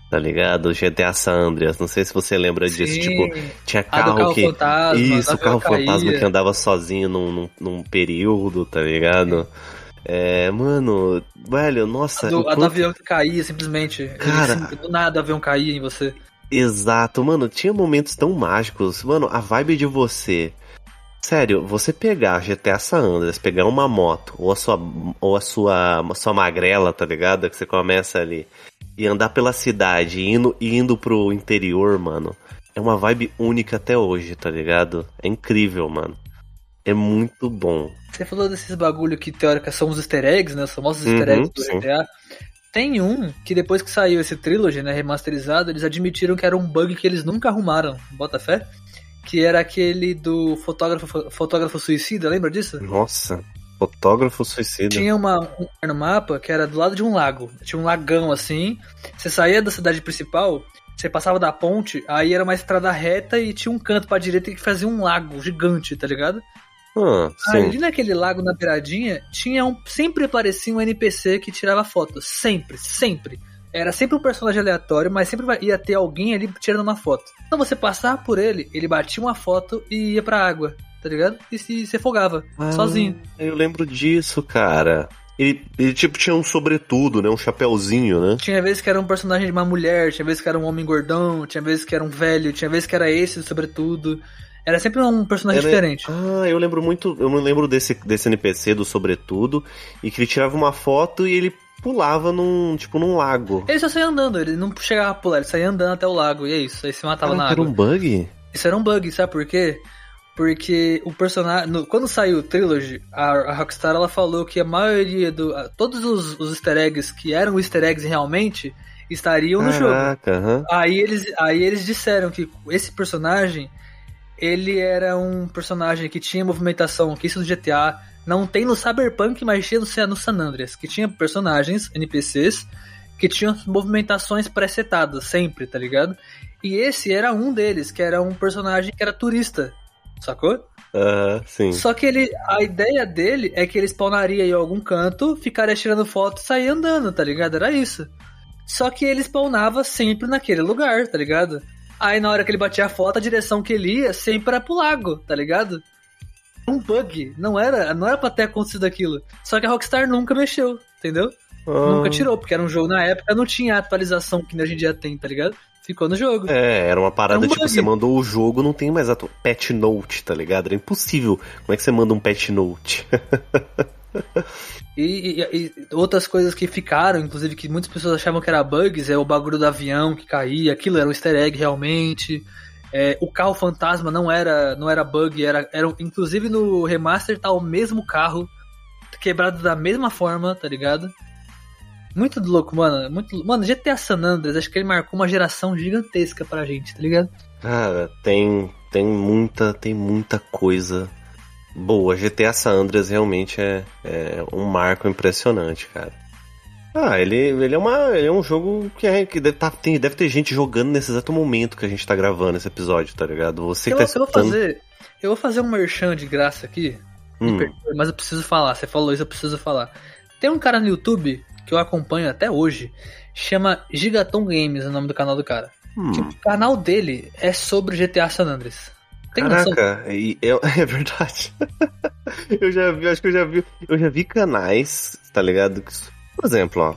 tá ligado? GTA San Andreas, não sei se você lembra disso, Sim. tipo, tinha carro, carro que, fantasma, isso, carro caía. fantasma que andava sozinho num, num, num período, tá ligado? É, mano, velho, nossa, a do, a do avião que caía, simplesmente. Ele, Cara. assim, do nada o avião caía em você. Exato, mano, tinha momentos tão mágicos. Mano, a vibe de você. Sério, você pegar GTA San Andreas, pegar uma moto, ou a sua, ou a sua, a sua magrela, tá ligado? Que você começa ali, e andar pela cidade, indo, indo pro interior, mano. É uma vibe única até hoje, tá ligado? É incrível, mano. É muito bom. Você falou desses bagulho que teórica são os easter eggs, né? Os famosos Uhum, easter eggs do sim. GTA. Tem um que depois que saiu esse trilogy, né, remasterizado, eles admitiram que era um bug que eles nunca arrumaram, bota fé? Que era aquele do fotógrafo, fotógrafo suicida, lembra disso? Nossa, fotógrafo suicida. Tinha uma, um no mapa que era do lado de um lago. Tinha um lagão assim. Você saía da cidade principal, você passava da ponte, aí era uma estrada reta e tinha um canto pra direita que fazia um lago gigante, tá ligado? Ah, Ali sim. naquele lago na beiradinha, tinha um. Sempre aparecia um NPC que tirava foto. Sempre, sempre. Era sempre um personagem aleatório, mas sempre ia ter alguém ali tirando uma foto. Então você passava por ele, ele batia uma foto e ia pra água, tá ligado? E se, se afogava, Ah, sozinho. Eu lembro disso, cara. Ele, ele tipo tinha um sobretudo, né? Um chapéuzinho, né? Tinha vezes que era um personagem de uma mulher, tinha vezes que era um homem gordão, tinha vezes que era um velho, tinha vezes que era esse, sobretudo. Era sempre um personagem Era- diferente. Ah, eu lembro muito. Eu me lembro desse, desse NPC do sobretudo. E que ele tirava uma foto e ele pulava num. Tipo, num lago. Ele só saía andando, ele não chegava a pular, ele saía andando até o lago, e é isso, aí se matava na Caraca, era água. um bug? Isso era um bug, sabe por quê? Porque o personagem. no- quando saiu o Trilogy, a, a Rockstar ela falou que a maioria do. a- todos os, os easter eggs que eram easter eggs realmente estariam no jogo. Caraca, aham. Aí eles, aí eles disseram que esse personagem ele era um personagem que tinha movimentação, que isso no GTA não tem no Cyberpunk, mas tinha no, no San Andreas, que tinha personagens, NPCs, que tinham movimentações pré-setadas, sempre, tá ligado? E esse era um deles, que era um personagem que era turista, sacou? Aham, sim. Só que ele, a ideia dele é que ele spawnaria em algum canto, ficaria tirando foto e sair andando, tá ligado? Era isso. Só que ele spawnava sempre naquele lugar, tá ligado? Aí na hora que ele batia a foto, a direção que ele ia sempre era pro lago, tá ligado? Um bug, não era, não era pra ter acontecido aquilo. Só que a Rockstar nunca mexeu, entendeu? Ah, Nunca tirou, porque era um jogo na época, não tinha atualização que hoje em dia tem, tá ligado? Ficou no jogo. É, era uma parada É um tipo, bug. você mandou o jogo, não tem mais a patch note, tá ligado? Era impossível. Como é que você manda um patch note? E, e- e outras coisas que ficaram, inclusive que muitas pessoas achavam que era bugs, é o bagulho do avião que caía, aquilo era um easter egg realmente. É, o carro fantasma não era não era bug, era, era inclusive no remaster tá o mesmo carro quebrado da mesma forma, tá ligado? Muito louco, mano. Muito... Mano, GTA San Andreas, acho que ele marcou uma geração gigantesca pra gente, tá ligado? Cara, tem, tem muita, tem muita coisa boa. GTA San Andreas realmente é, é um marco impressionante, cara. Ah, ele, ele, é, uma, ele é um jogo que, é, que deve, tá, tem, deve ter gente jogando nesse exato momento que a gente tá gravando esse episódio, tá ligado? Você eu, tá eu vou fazer, eu vou fazer um merchan de graça aqui, Hum. mas eu preciso falar. Você falou isso, eu preciso falar. Tem um cara no YouTube que eu acompanho até hoje, chama Gigaton Games, é o nome do canal do cara. Hum. O canal dele é sobre GTA San Andreas. Tem? Caraca, e eu, é verdade. eu já vi, acho que eu já vi, eu já vi canais, tá ligado? Por exemplo, ó,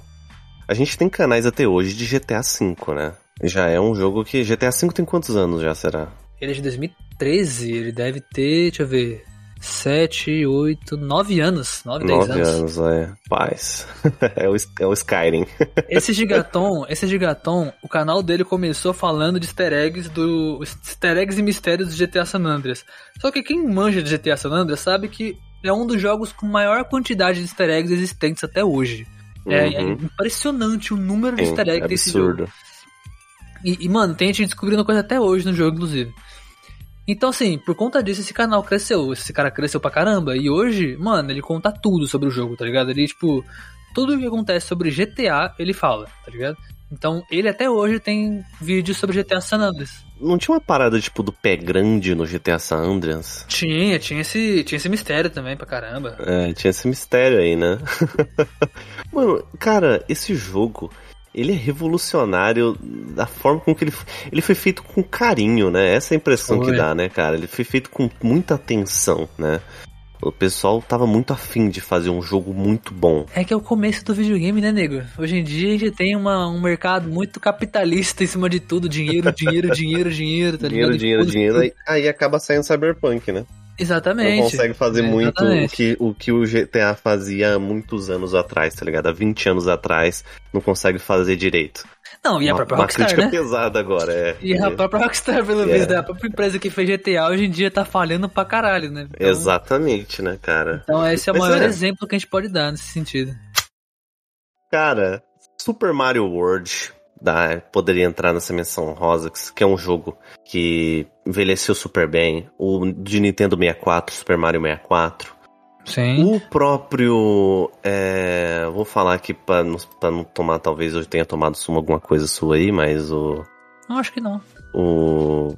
a gente tem canais até hoje de GTA V, né? Já é um jogo que GTA V tem quantos anos já será? Ele é de 2013, ele deve ter, deixa eu ver, 7, 8, 9 anos. 9, 10 Nove anos. anos, é. Paz. é, o, é o Skyrim. Esse Gigaton, esse Gigaton, o canal dele começou falando de easter eggs do easter eggs e mistérios do GTA San Andreas. Só que quem manja de GTA San Andreas sabe que é um dos jogos com maior quantidade de easter eggs existentes até hoje. É, é Uhum. impressionante o número de Sim, easter eggs desse jogo. absurdo. E, e, mano, tem gente descobrindo coisa até hoje no jogo, inclusive. Então, assim, por conta disso, esse canal cresceu. Esse cara cresceu pra caramba. E hoje, mano, ele conta tudo sobre o jogo, tá ligado? Ele, tipo, tudo que acontece sobre GTA, ele fala, tá ligado? Então, ele até hoje tem vídeos sobre GTA San Andreas. Não tinha uma parada tipo do pé grande no GTA San Andreas? Tinha, tinha esse, tinha esse mistério também pra caramba. É, tinha esse mistério aí, né? Mano, cara, esse jogo, ele é revolucionário da forma com que ele foi. Ele foi feito com carinho, né? Essa é a impressão que dá, né, cara? Ele foi feito com muita atenção, né? O pessoal tava muito afim de fazer um jogo muito bom. É que é o começo do videogame, né, nego? Hoje em dia a gente tem uma, um mercado muito capitalista em cima de tudo. Dinheiro, dinheiro, dinheiro, dinheiro, tá dinheiro, ligado? dinheiro, Tudo- dinheiro. Aí, aí acaba saindo Cyberpunk, né? Exatamente. Não consegue fazer É, muito o que, o que o GTA fazia há muitos anos atrás, tá ligado? Há 20 anos atrás, não consegue fazer direito. Não, e a uma, própria uma Rockstar, crítica né? pesada agora, é. E a própria Rockstar, pelo É. menos, né? A própria empresa que fez GTA hoje em dia tá falhando pra caralho, né? Então, Exatamente, né, cara? Então esse é o Mas maior é. exemplo que a gente pode dar nesse sentido. Cara, Super Mario World dá, poderia entrar nessa menção rosa, que é um jogo que envelheceu super bem. O de Nintendo 64, Super Mario 64. Sim. O próprio. é, vou falar aqui pra não, pra não tomar, talvez eu tenha tomado suma alguma coisa sua aí, mas o. Não, acho que não. O.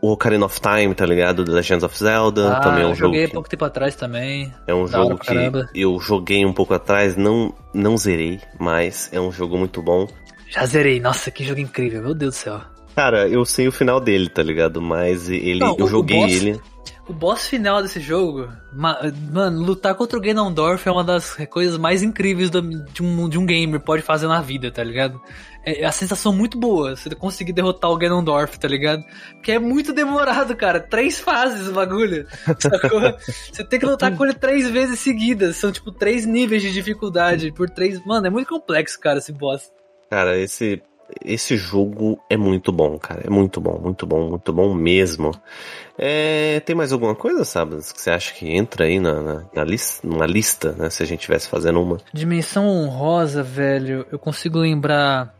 O Ocarina of Time, tá ligado? The Legends of Zelda. ah, também é um eu jogo. joguei que- pouco tempo atrás também. É um Da jogo que caramba. eu joguei um pouco atrás, não, não zerei, mas é um jogo muito bom. Já zerei. Nossa, que jogo incrível. Meu Deus do céu. Cara, eu sei o final dele, tá ligado? Mas ele, Não, eu joguei boss- ele. O boss final desse jogo, ma- mano, lutar contra o Ganondorf é uma das coisas mais incríveis do- de, um, de um gamer pode fazer na vida, tá ligado? É a sensação muito boa, você conseguir derrotar o Ganondorf, tá ligado? Porque é muito demorado, cara. Três fases o bagulho. Você tem que lutar com ele três vezes seguidas. São, tipo, três níveis de dificuldade por três. Mano, é muito complexo, cara, esse boss. Cara, esse, esse jogo é muito bom, cara. É muito bom, muito bom, muito bom mesmo. É, tem mais alguma coisa, sabe? Que você acha que entra aí na, na, na lista, numa lista, né? Se a gente tivesse fazendo uma. Dimensão honrosa, velho, eu consigo lembrar.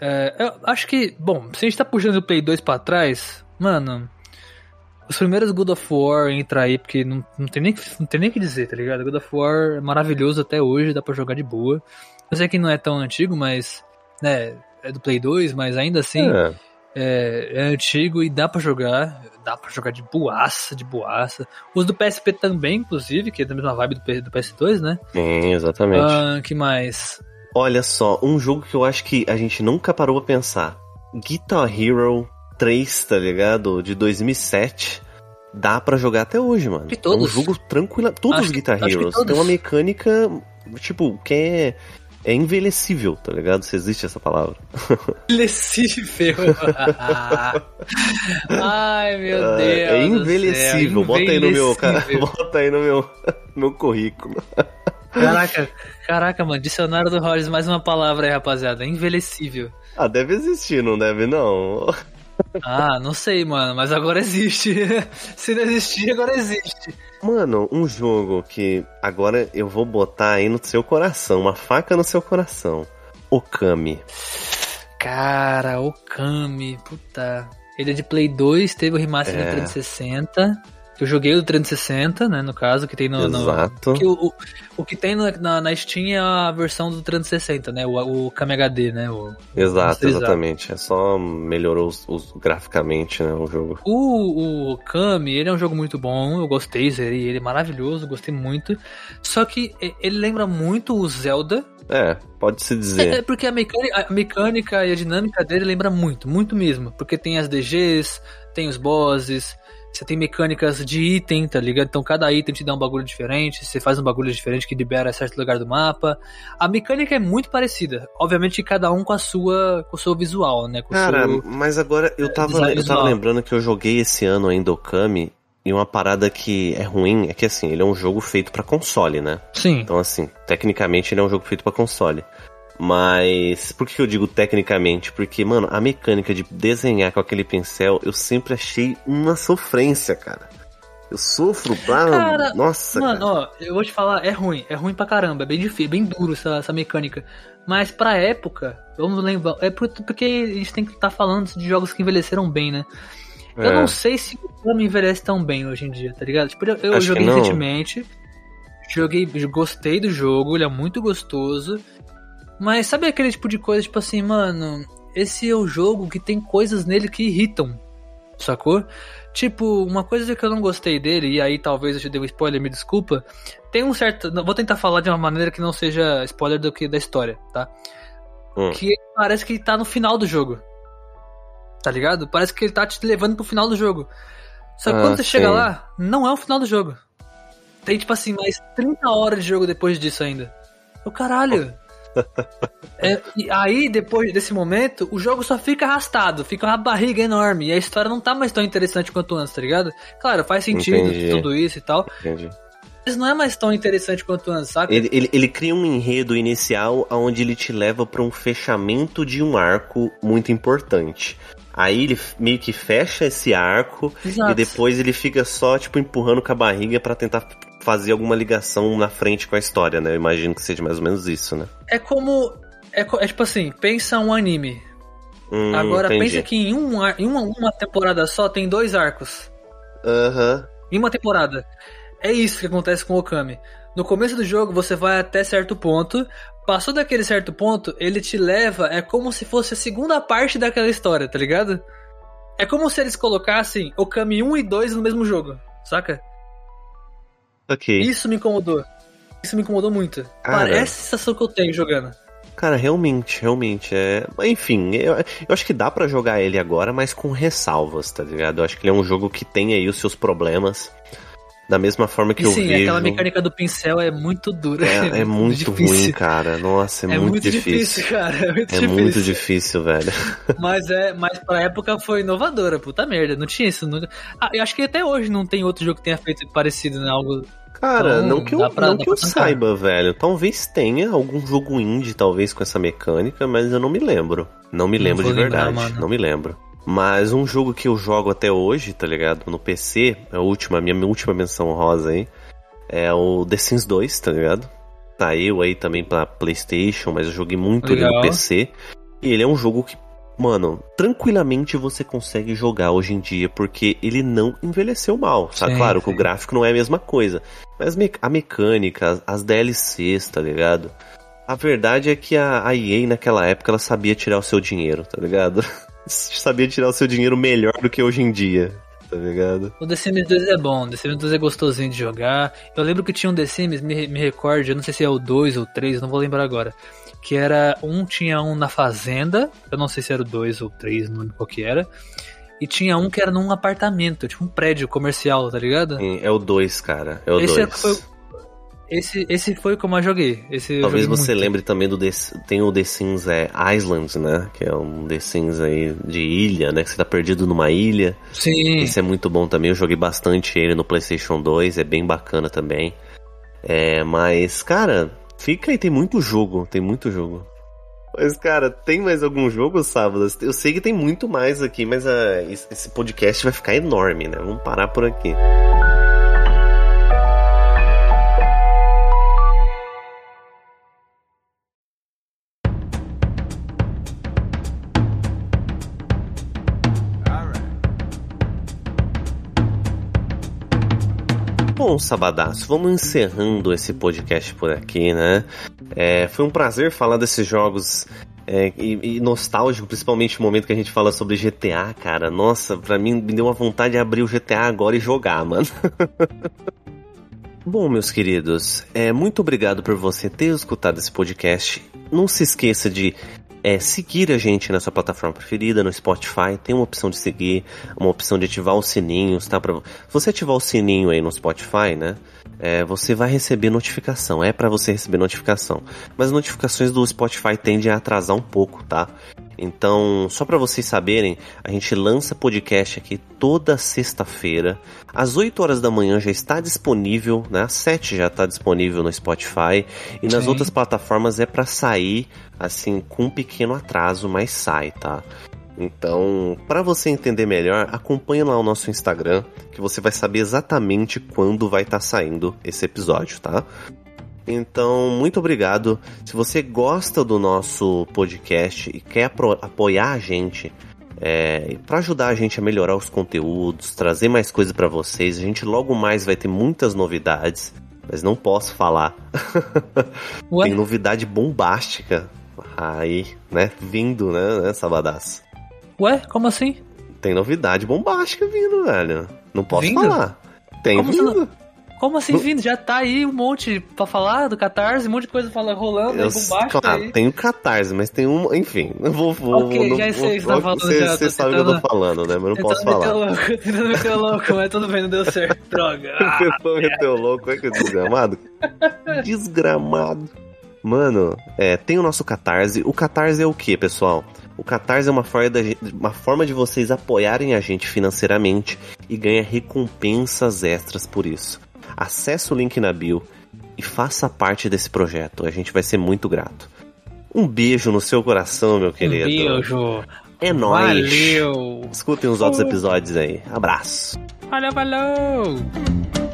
é, eu acho que, bom, se a gente tá puxando o Play 2 pra trás, mano, os primeiros God of War entra aí, porque não, não, tem nem, não tem nem o que dizer, tá ligado? God of War é maravilhoso até hoje, dá pra jogar de boa. Eu sei que não é tão antigo, mas, né, é do Play 2, mas ainda assim É, é, é antigo e dá pra jogar. Dá pra jogar de boaça, de boaça. Os do PSP também, inclusive, que é da mesma vibe do, do PS2, né? sim, exatamente. Ah, que mais? Olha só, um jogo que eu acho que a gente nunca parou pra pensar. Guitar Hero 3, tá ligado? De 2007. Dá pra jogar até hoje, mano. Todos. É um jogo tranquilo. Todos Acho os Guitar que Heroes tem uma mecânica, tipo, que é, é envelhecível, tá ligado? Se existe essa palavra. Envelhecível. Ai, meu Ah, Deus. é envelhecível. Bota aí no meu, cara. Bota aí no meu, meu currículo. Caraca, caraca, mano. Dicionário do Rogers, mais uma palavra aí, rapaziada. Envelhecível. Ah, deve existir, não deve não? Ah, não sei, mano, mas agora existe. Se não existir, agora existe. Mano, um jogo que agora eu vou botar aí no seu coração, uma faca no seu coração. Okami. Cara, Okami, puta. Ele é de Play 2, teve o remaster É. do 360. Eu joguei o 360, né, no caso, que tem no... no- Exato. que o, o, o que tem no- na, na Steam é a versão do 360, né, o, o HD, né, o, Exato, exatamente. É só melhorou os, os- graficamente, né, o jogo. O, o Kami, ele é um jogo muito bom, eu gostei, zerei ele, é maravilhoso, gostei muito. Só que ele lembra muito o Zelda. É, pode-se É, dizer. é porque a mecânica, a mecânica e a dinâmica dele lembra muito, muito mesmo. Porque tem as DGs, tem os bosses, você tem mecânicas de item, tá ligado? Então cada item te dá um bagulho diferente, você faz um bagulho diferente que libera certo lugar do mapa. A mecânica é muito parecida. Obviamente cada um com a sua, com o seu visual, né? Com Cara, seu- mas agora eu tava, design eu tava lembrando que eu joguei esse ano ainda Okami e uma parada que é ruim é que assim, ele é um jogo feito pra console, né? Sim. Então assim, tecnicamente ele é um jogo feito pra console. Mas por que eu digo tecnicamente? Porque, mano, a mecânica de desenhar com aquele pincel eu sempre achei uma sofrência, cara. Eu sofro pra. Cara, Nossa, Mano, cara. ó, eu vou te falar, é ruim, é ruim pra caramba, é bem difícil, bem duro essa, essa mecânica. Mas pra época, vamos lembrar, é por- porque a gente tem que estar falando de jogos que envelheceram bem, né? Eu É. não sei se o Okami envelhece tão bem hoje em dia, tá ligado? Tipo, eu, eu joguei recentemente, joguei, gostei do jogo, ele é muito gostoso. Mas sabe aquele tipo de coisa, tipo assim, mano, esse é o jogo que tem coisas nele que irritam, sacou? Tipo, uma coisa que eu não gostei dele, e aí talvez eu te dê um spoiler, me desculpa. Tem um certo. Vou tentar falar de uma maneira que não seja spoiler do que da história, tá? Hum. Que parece que ele tá no final do jogo. Tá ligado? Parece que ele tá te levando pro final do jogo. Só que Ah, quando você chega sim. lá, não é o final do jogo. Tem, tipo assim, mais 30 horas de jogo depois disso ainda. O caralho. É, e aí, depois desse momento, o jogo só fica arrastado, fica uma barriga enorme, e a história não tá mais tão interessante quanto antes, tá ligado? Claro, faz sentido Entendi. tudo isso e tal, Entendi. mas não é mais tão interessante quanto antes, saca? Ele, ele, ele cria um enredo inicial onde ele te leva pra um fechamento de um arco muito importante. Aí ele meio que fecha esse arco Exato. e depois ele fica só, tipo, empurrando com a barriga pra tentar fazer alguma ligação na frente com a história, né? Eu imagino que seja mais ou menos isso, né? É como. É, é tipo assim, pensa um anime. Hum, Agora entendi. pensa que em, um, em uma, uma temporada só tem dois arcos. Aham. Em uma temporada. É isso que acontece com o Okami. No começo do jogo você vai até certo ponto. Passou daquele certo ponto, ele te leva. É como se fosse a segunda parte daquela história, tá ligado? É como se eles colocassem Okami 1 e 2 no mesmo jogo, saca? Ok. Isso me incomodou. Isso me incomodou muito. Cara. Parece a sensação que eu tenho jogando. Cara, realmente, realmente. É... Enfim, eu, eu acho que dá pra jogar ele agora, mas com ressalvas, tá ligado? Eu acho que ele é um jogo que tem aí os seus problemas. Da mesma forma que E eu sim, vejo. aquela mecânica do pincel é muito dura. É, é muito ruim, cara. Nossa, é, É muito, difícil. cara. É muito É difícil. muito difícil, velho. Mas é, mas pra época foi inovadora, puta merda. Não tinha isso. Nunca... Ah, eu acho que até hoje não tem outro jogo que tenha feito parecido, né? Algo. Cara, Então, não que eu, pra- não que eu saiba, velho. Talvez tenha algum jogo indie, talvez, com essa mecânica, mas eu não me lembro. Não me Não lembro de vou lembrar, verdade. mano. Não me lembro. Mas um jogo que eu jogo até hoje, tá ligado? No PC, é a última, minha última menção rosa aí, é o The Sims 2, tá ligado? Saiu aí também pra Playstation, mas eu joguei muito ele no Legal. PC. E ele é um jogo que, mano, tranquilamente você consegue jogar hoje em dia, porque ele não envelheceu mal, tá? Claro que o gráfico não é a mesma coisa. Mas a mecânica, as- as DLCs, tá ligado? A verdade é que a, a EA naquela época ela sabia tirar o seu dinheiro, tá ligado? sabia tirar o seu dinheiro melhor do que hoje em dia, tá ligado? O The Sims 2 é bom, The Sims 2 é gostosinho de jogar. Eu lembro que tinha um The Sims, me, me recorde, eu não sei se é o 2 ou 3, não vou lembrar agora. Que era. Um tinha um na fazenda, eu não sei se era o 2 ou 3, não lembro qual que era. E tinha um que era num apartamento, tipo um prédio comercial, tá ligado? Sim, É o 2, cara. É o Esse 2. foi- Esse, esse foi como eu joguei. Esse eu Talvez joguei você muito. lembre também do The, tem o The Sims é, Islands, né? Que é um The Sims aí de ilha, né? Que você tá perdido numa ilha. Sim. Esse é muito bom também. Eu joguei bastante ele no PlayStation 2, é bem bacana também. É, mas, cara, fica aí, tem muito jogo, tem muito jogo. Mas, cara, tem mais algum jogo, Sábados? Eu sei que tem muito mais aqui, mas ah, esse podcast vai ficar enorme, né? Vamos parar por aqui. Bom, Sabadaço, vamos encerrando esse podcast por aqui, né? É, foi um prazer falar desses jogos é, e, e, nostálgico, principalmente no momento que a gente fala sobre GTA, cara. Nossa, pra mim me deu uma vontade de abrir o GTA agora e jogar, mano. Bom, meus queridos, é, muito obrigado por você ter escutado esse podcast. Não se esqueça de é seguir a gente na sua plataforma preferida, no Spotify, tem uma opção de seguir, uma opção de ativar os sininhos, tá? Pra... Se você ativar o sininho aí no Spotify, né? É, você vai receber notificação, é para você receber notificação. Mas as notificações do Spotify tendem a atrasar um pouco, tá? Então, só para vocês saberem, a gente lança podcast aqui toda sexta-feira. Às 8 horas da manhã já está disponível, né? Às 7 já está disponível no Spotify. E nas Sim. outras plataformas é para sair, assim, com um pequeno atraso, mas sai, tá? Então, para você entender melhor, acompanhe lá o nosso Instagram, que você vai saber exatamente quando vai estar tá saindo esse episódio, tá? Então, muito obrigado. Se você gosta do nosso podcast e quer apoiar a gente, é, para ajudar a gente a melhorar os conteúdos, trazer mais coisas para vocês, a gente logo mais vai ter muitas novidades, mas não posso falar. Tem novidade bombástica aí, né? Vindo, né, né Sabadaço? Ué, como assim? Tem novidade bombástica vindo, velho. Não posso vindo? falar. Tem como vindo. Como assim vindo? Já tá aí um monte pra falar do Catarse, um monte de coisa fala, rolando, eu, bombástico claro, aí. tem o Catarse, mas tem um... Enfim, não vou... vou ok, não, já sei o que você tá falando. Você, já, você sabe o que eu tô falando, né? Mas não posso falar. Louco, tentando meter louco, mas tudo bem, não deu certo. Droga. Tentou meter o louco, é que é desgramado? desgramado. Mano, é, tem o nosso Catarse. O Catarse é o que, pessoal? O Catarse é uma forma, da, uma forma de vocês apoiarem a gente financeiramente e ganhar recompensas extras por isso. Acesse o link na bio e faça parte desse projeto. A gente vai ser muito grato. Um beijo no seu coração, meu querido. Um beijo. É nóis. Valeu. Escutem os outros episódios aí. Abraço. Valeu, valeu.